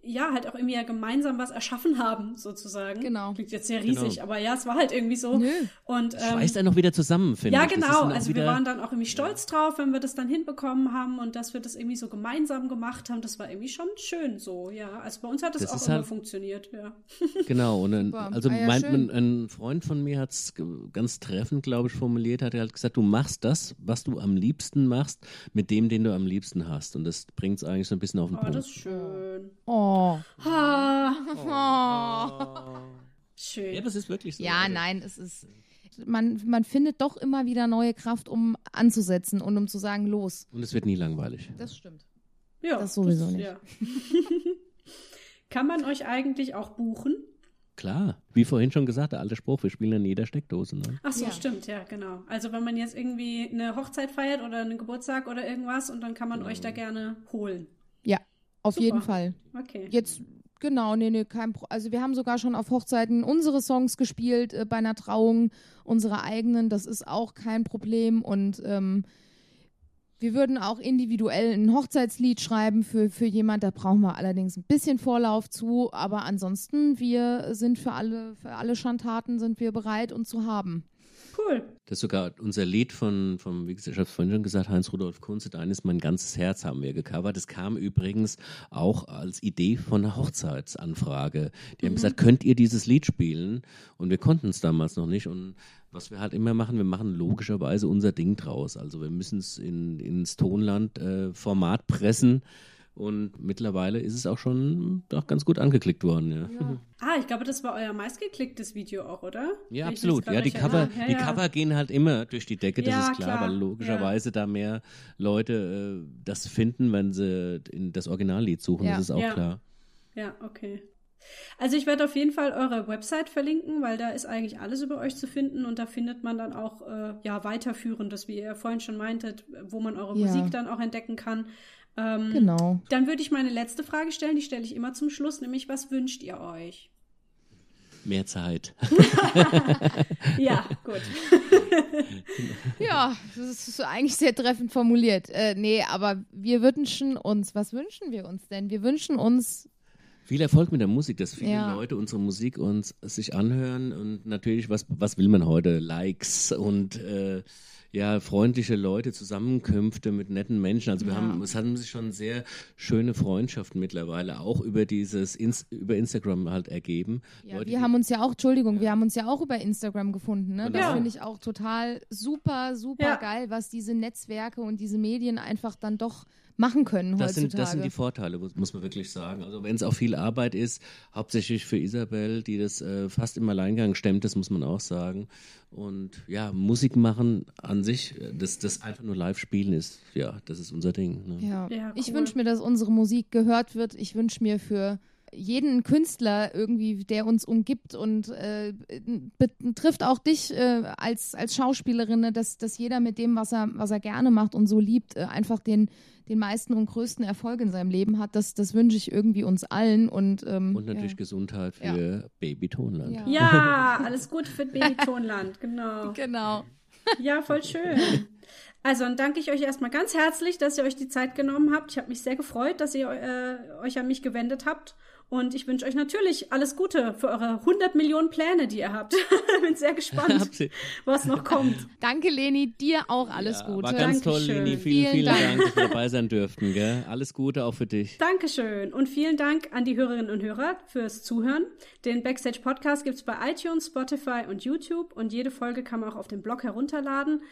Speaker 1: ja halt auch irgendwie ja gemeinsam was erschaffen haben, sozusagen.
Speaker 3: Genau.
Speaker 1: Klingt jetzt sehr riesig,
Speaker 2: Genau.
Speaker 1: aber ja, es war halt irgendwie so.
Speaker 3: Nö.
Speaker 1: Und ähm,
Speaker 2: Schweißt einen noch wieder zusammen, finde
Speaker 1: ja,
Speaker 2: ich. Ist
Speaker 1: genau. Also wir
Speaker 2: wieder-
Speaker 1: waren dann auch irgendwie stolz drauf, wenn wir das dann hinbekommen haben und dass wir das irgendwie so gemeinsam gemacht haben. Das war irgendwie schon schön so, ja. Also bei uns hat das,
Speaker 2: Das
Speaker 1: auch immer
Speaker 2: halt-
Speaker 1: funktioniert, ja. [LAUGHS]
Speaker 2: Genau, und ein, also
Speaker 3: Ah ja,
Speaker 2: mein,
Speaker 3: schön.
Speaker 2: ein, ein Freund von mir hat es ganz treffend, glaube ich, formuliert, hat er halt gesagt, du machst das, was du am liebsten machst, mit dem, den du am liebsten hast. Und das bringt es eigentlich so ein bisschen auf den
Speaker 1: Oh,
Speaker 2: Punkt.
Speaker 1: das ist schön.
Speaker 3: Oh.
Speaker 1: Ah,
Speaker 3: oh.
Speaker 1: schön.
Speaker 2: ja, das ist wirklich so.
Speaker 3: Ja,
Speaker 2: Also,
Speaker 3: nein, es ist. Man, man findet doch immer wieder neue Kraft, um anzusetzen und um zu sagen, los.
Speaker 2: Und es wird nie langweilig.
Speaker 3: Das stimmt.
Speaker 1: Ja,
Speaker 3: Das sowieso nicht.
Speaker 1: Ja. [LAUGHS] Kann man euch eigentlich auch buchen?
Speaker 2: Klar, wie vorhin schon gesagt, der alte Spruch, wir spielen in jeder Steckdose. Ne?
Speaker 1: Ach so,
Speaker 3: Ja.
Speaker 1: stimmt, ja, genau. Also wenn man jetzt irgendwie eine Hochzeit feiert oder einen Geburtstag oder irgendwas und dann kann man euch da gerne holen.
Speaker 3: Auf
Speaker 1: Super.
Speaker 3: jeden Fall.
Speaker 1: Okay.
Speaker 3: Jetzt, genau, nee, nee, kein Pro Also wir haben sogar schon auf Hochzeiten unsere Songs gespielt, äh, bei einer Trauung, unsere eigenen, das ist auch kein Problem. Und ähm, wir würden auch individuell ein Hochzeitslied schreiben für, für jemand, da brauchen wir allerdings ein bisschen Vorlauf zu, aber ansonsten, wir sind für alle, für alle Schandtaten sind wir bereit und zu haben.
Speaker 1: Cool.
Speaker 2: Das ist sogar unser Lied von, vom, wie gesagt, ich habe es vorhin schon gesagt, Heinz-Rudolf Kunze, eines mein ganzes Herz haben wir gecovert. Das kam übrigens auch als Idee von einer Hochzeitsanfrage. Die haben gesagt, könnt ihr dieses Lied spielen? Und wir konnten es damals noch nicht. Und was wir halt immer machen, wir machen logischerweise unser Ding draus. Also wir müssen es in, ins Tonland äh, Format pressen. Und mittlerweile ist es auch schon doch ganz gut angeklickt worden. Ja,
Speaker 1: Ah, ich glaube, das war euer meistgeklicktes Video auch, oder?
Speaker 2: Ja,
Speaker 1: Wenn
Speaker 2: absolut. Ja, die Cover.
Speaker 1: Ja,
Speaker 2: die
Speaker 1: ja.
Speaker 2: Cover gehen halt immer durch die Decke, das
Speaker 1: Ja,
Speaker 2: ist klar,
Speaker 1: klar.
Speaker 2: weil logischerweise da mehr Leute äh, das finden, wenn sie in das Originallied suchen,
Speaker 3: Ja.
Speaker 2: das ist auch
Speaker 1: Ja.
Speaker 2: klar.
Speaker 1: Ja, okay. Also ich werde auf jeden Fall eure Website verlinken, weil da ist eigentlich alles über euch zu finden und da findet man dann auch äh, ja weiterführendes, wie ihr vorhin schon meintet, wo man eure
Speaker 3: Ja.
Speaker 1: Musik dann auch entdecken kann. Ähm,
Speaker 3: Genau.
Speaker 1: Dann würde ich meine letzte Frage stellen, die stelle ich immer zum Schluss, nämlich was wünscht ihr euch?
Speaker 2: Mehr Zeit. [LAUGHS]
Speaker 1: Ja, gut. [LAUGHS]
Speaker 3: Ja, das ist eigentlich sehr treffend formuliert. Äh, nee, aber wir wünschen uns, was wünschen wir uns denn? Wir wünschen uns,
Speaker 2: Viel Erfolg mit der Musik, dass viele
Speaker 3: Ja.
Speaker 2: Leute unsere Musik uns sich anhören und natürlich, was, was will man heute? Likes und äh, ja, freundliche Leute, Zusammenkünfte mit netten Menschen. Also wir
Speaker 3: Ja.
Speaker 2: haben, es haben sich schon sehr schöne Freundschaften mittlerweile auch über dieses Ins über Instagram halt ergeben.
Speaker 3: ja,
Speaker 2: Leute,
Speaker 3: wir
Speaker 2: die-
Speaker 3: haben uns ja auch, Entschuldigung, wir haben uns ja auch über Instagram gefunden. Ne? Das
Speaker 2: Genau.
Speaker 3: finde ich auch total super, super
Speaker 1: Ja.
Speaker 3: geil, was diese Netzwerke und diese Medien einfach dann doch machen können
Speaker 2: Das
Speaker 3: heutzutage.
Speaker 2: sind, das sind die Vorteile, muss, man wirklich sagen. Also wenn es auch viel Arbeit ist, hauptsächlich für Isabel, die das äh, fast im Alleingang stemmt, das muss man auch sagen. Und ja, Musik machen an sich, äh, das, das einfach nur live spielen ist, ja, das ist unser Ding. Ne?
Speaker 3: Ja.
Speaker 1: Ja,
Speaker 3: Ich
Speaker 1: cool.
Speaker 3: wünsche mir, dass unsere Musik gehört wird. Ich wünsche mir für jeden Künstler irgendwie, der uns umgibt und äh, betrifft auch dich äh, als, als Schauspielerin, ne, dass, dass jeder mit dem, was er, was er gerne macht und so liebt, äh, einfach den, den meisten und größten Erfolg in seinem Leben hat. Das, das wünsche ich irgendwie uns allen. Und, ähm,
Speaker 2: Und natürlich
Speaker 3: ja.
Speaker 2: Gesundheit für Baby Tonland.
Speaker 3: Ja.
Speaker 1: Ja, alles Gute für Babytonland, genau. [LAUGHS]
Speaker 3: Genau.
Speaker 1: Ja, voll schön. Also dann danke ich euch erstmal ganz herzlich, dass ihr euch die Zeit genommen habt. Ich habe mich sehr gefreut, dass ihr äh, euch an mich gewendet habt. Und ich wünsche euch natürlich alles Gute für eure 100 Millionen Pläne, die ihr habt. [LAUGHS] Bin sehr gespannt, was noch kommt.
Speaker 3: Danke, Leni. Dir auch alles
Speaker 2: ja,
Speaker 3: Gute.
Speaker 2: War ganz toll,
Speaker 1: Dankeschön.
Speaker 2: Leni. Vielen,
Speaker 3: Vielen
Speaker 2: vielen,
Speaker 3: Dank.
Speaker 2: Dank, dass wir dabei sein dürften. Gell? Alles Gute auch für dich.
Speaker 1: Dankeschön und vielen Dank an die Hörerinnen und Hörer fürs Zuhören. Den Backstage Podcast gibt's bei iTunes, Spotify und YouTube und jede Folge kann man auch auf dem Blog herunterladen.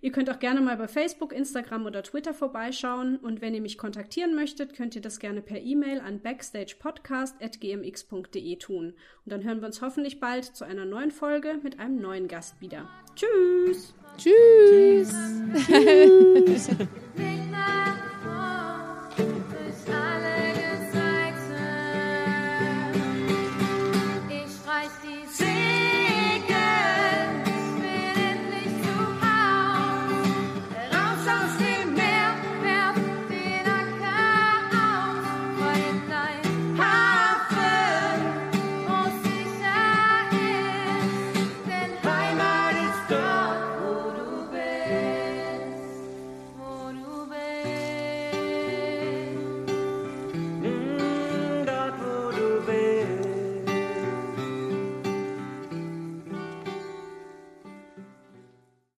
Speaker 1: Ihr könnt auch gerne mal bei Facebook, Instagram oder Twitter vorbeischauen und wenn ihr mich kontaktieren möchtet, könnt ihr das gerne per E-Mail an backstagepodcast.gmx.de tun. Und dann hören wir uns hoffentlich bald zu einer neuen Folge mit einem neuen Gast wieder. Tschüss!
Speaker 3: Tschüss! Tschüss. [LAUGHS]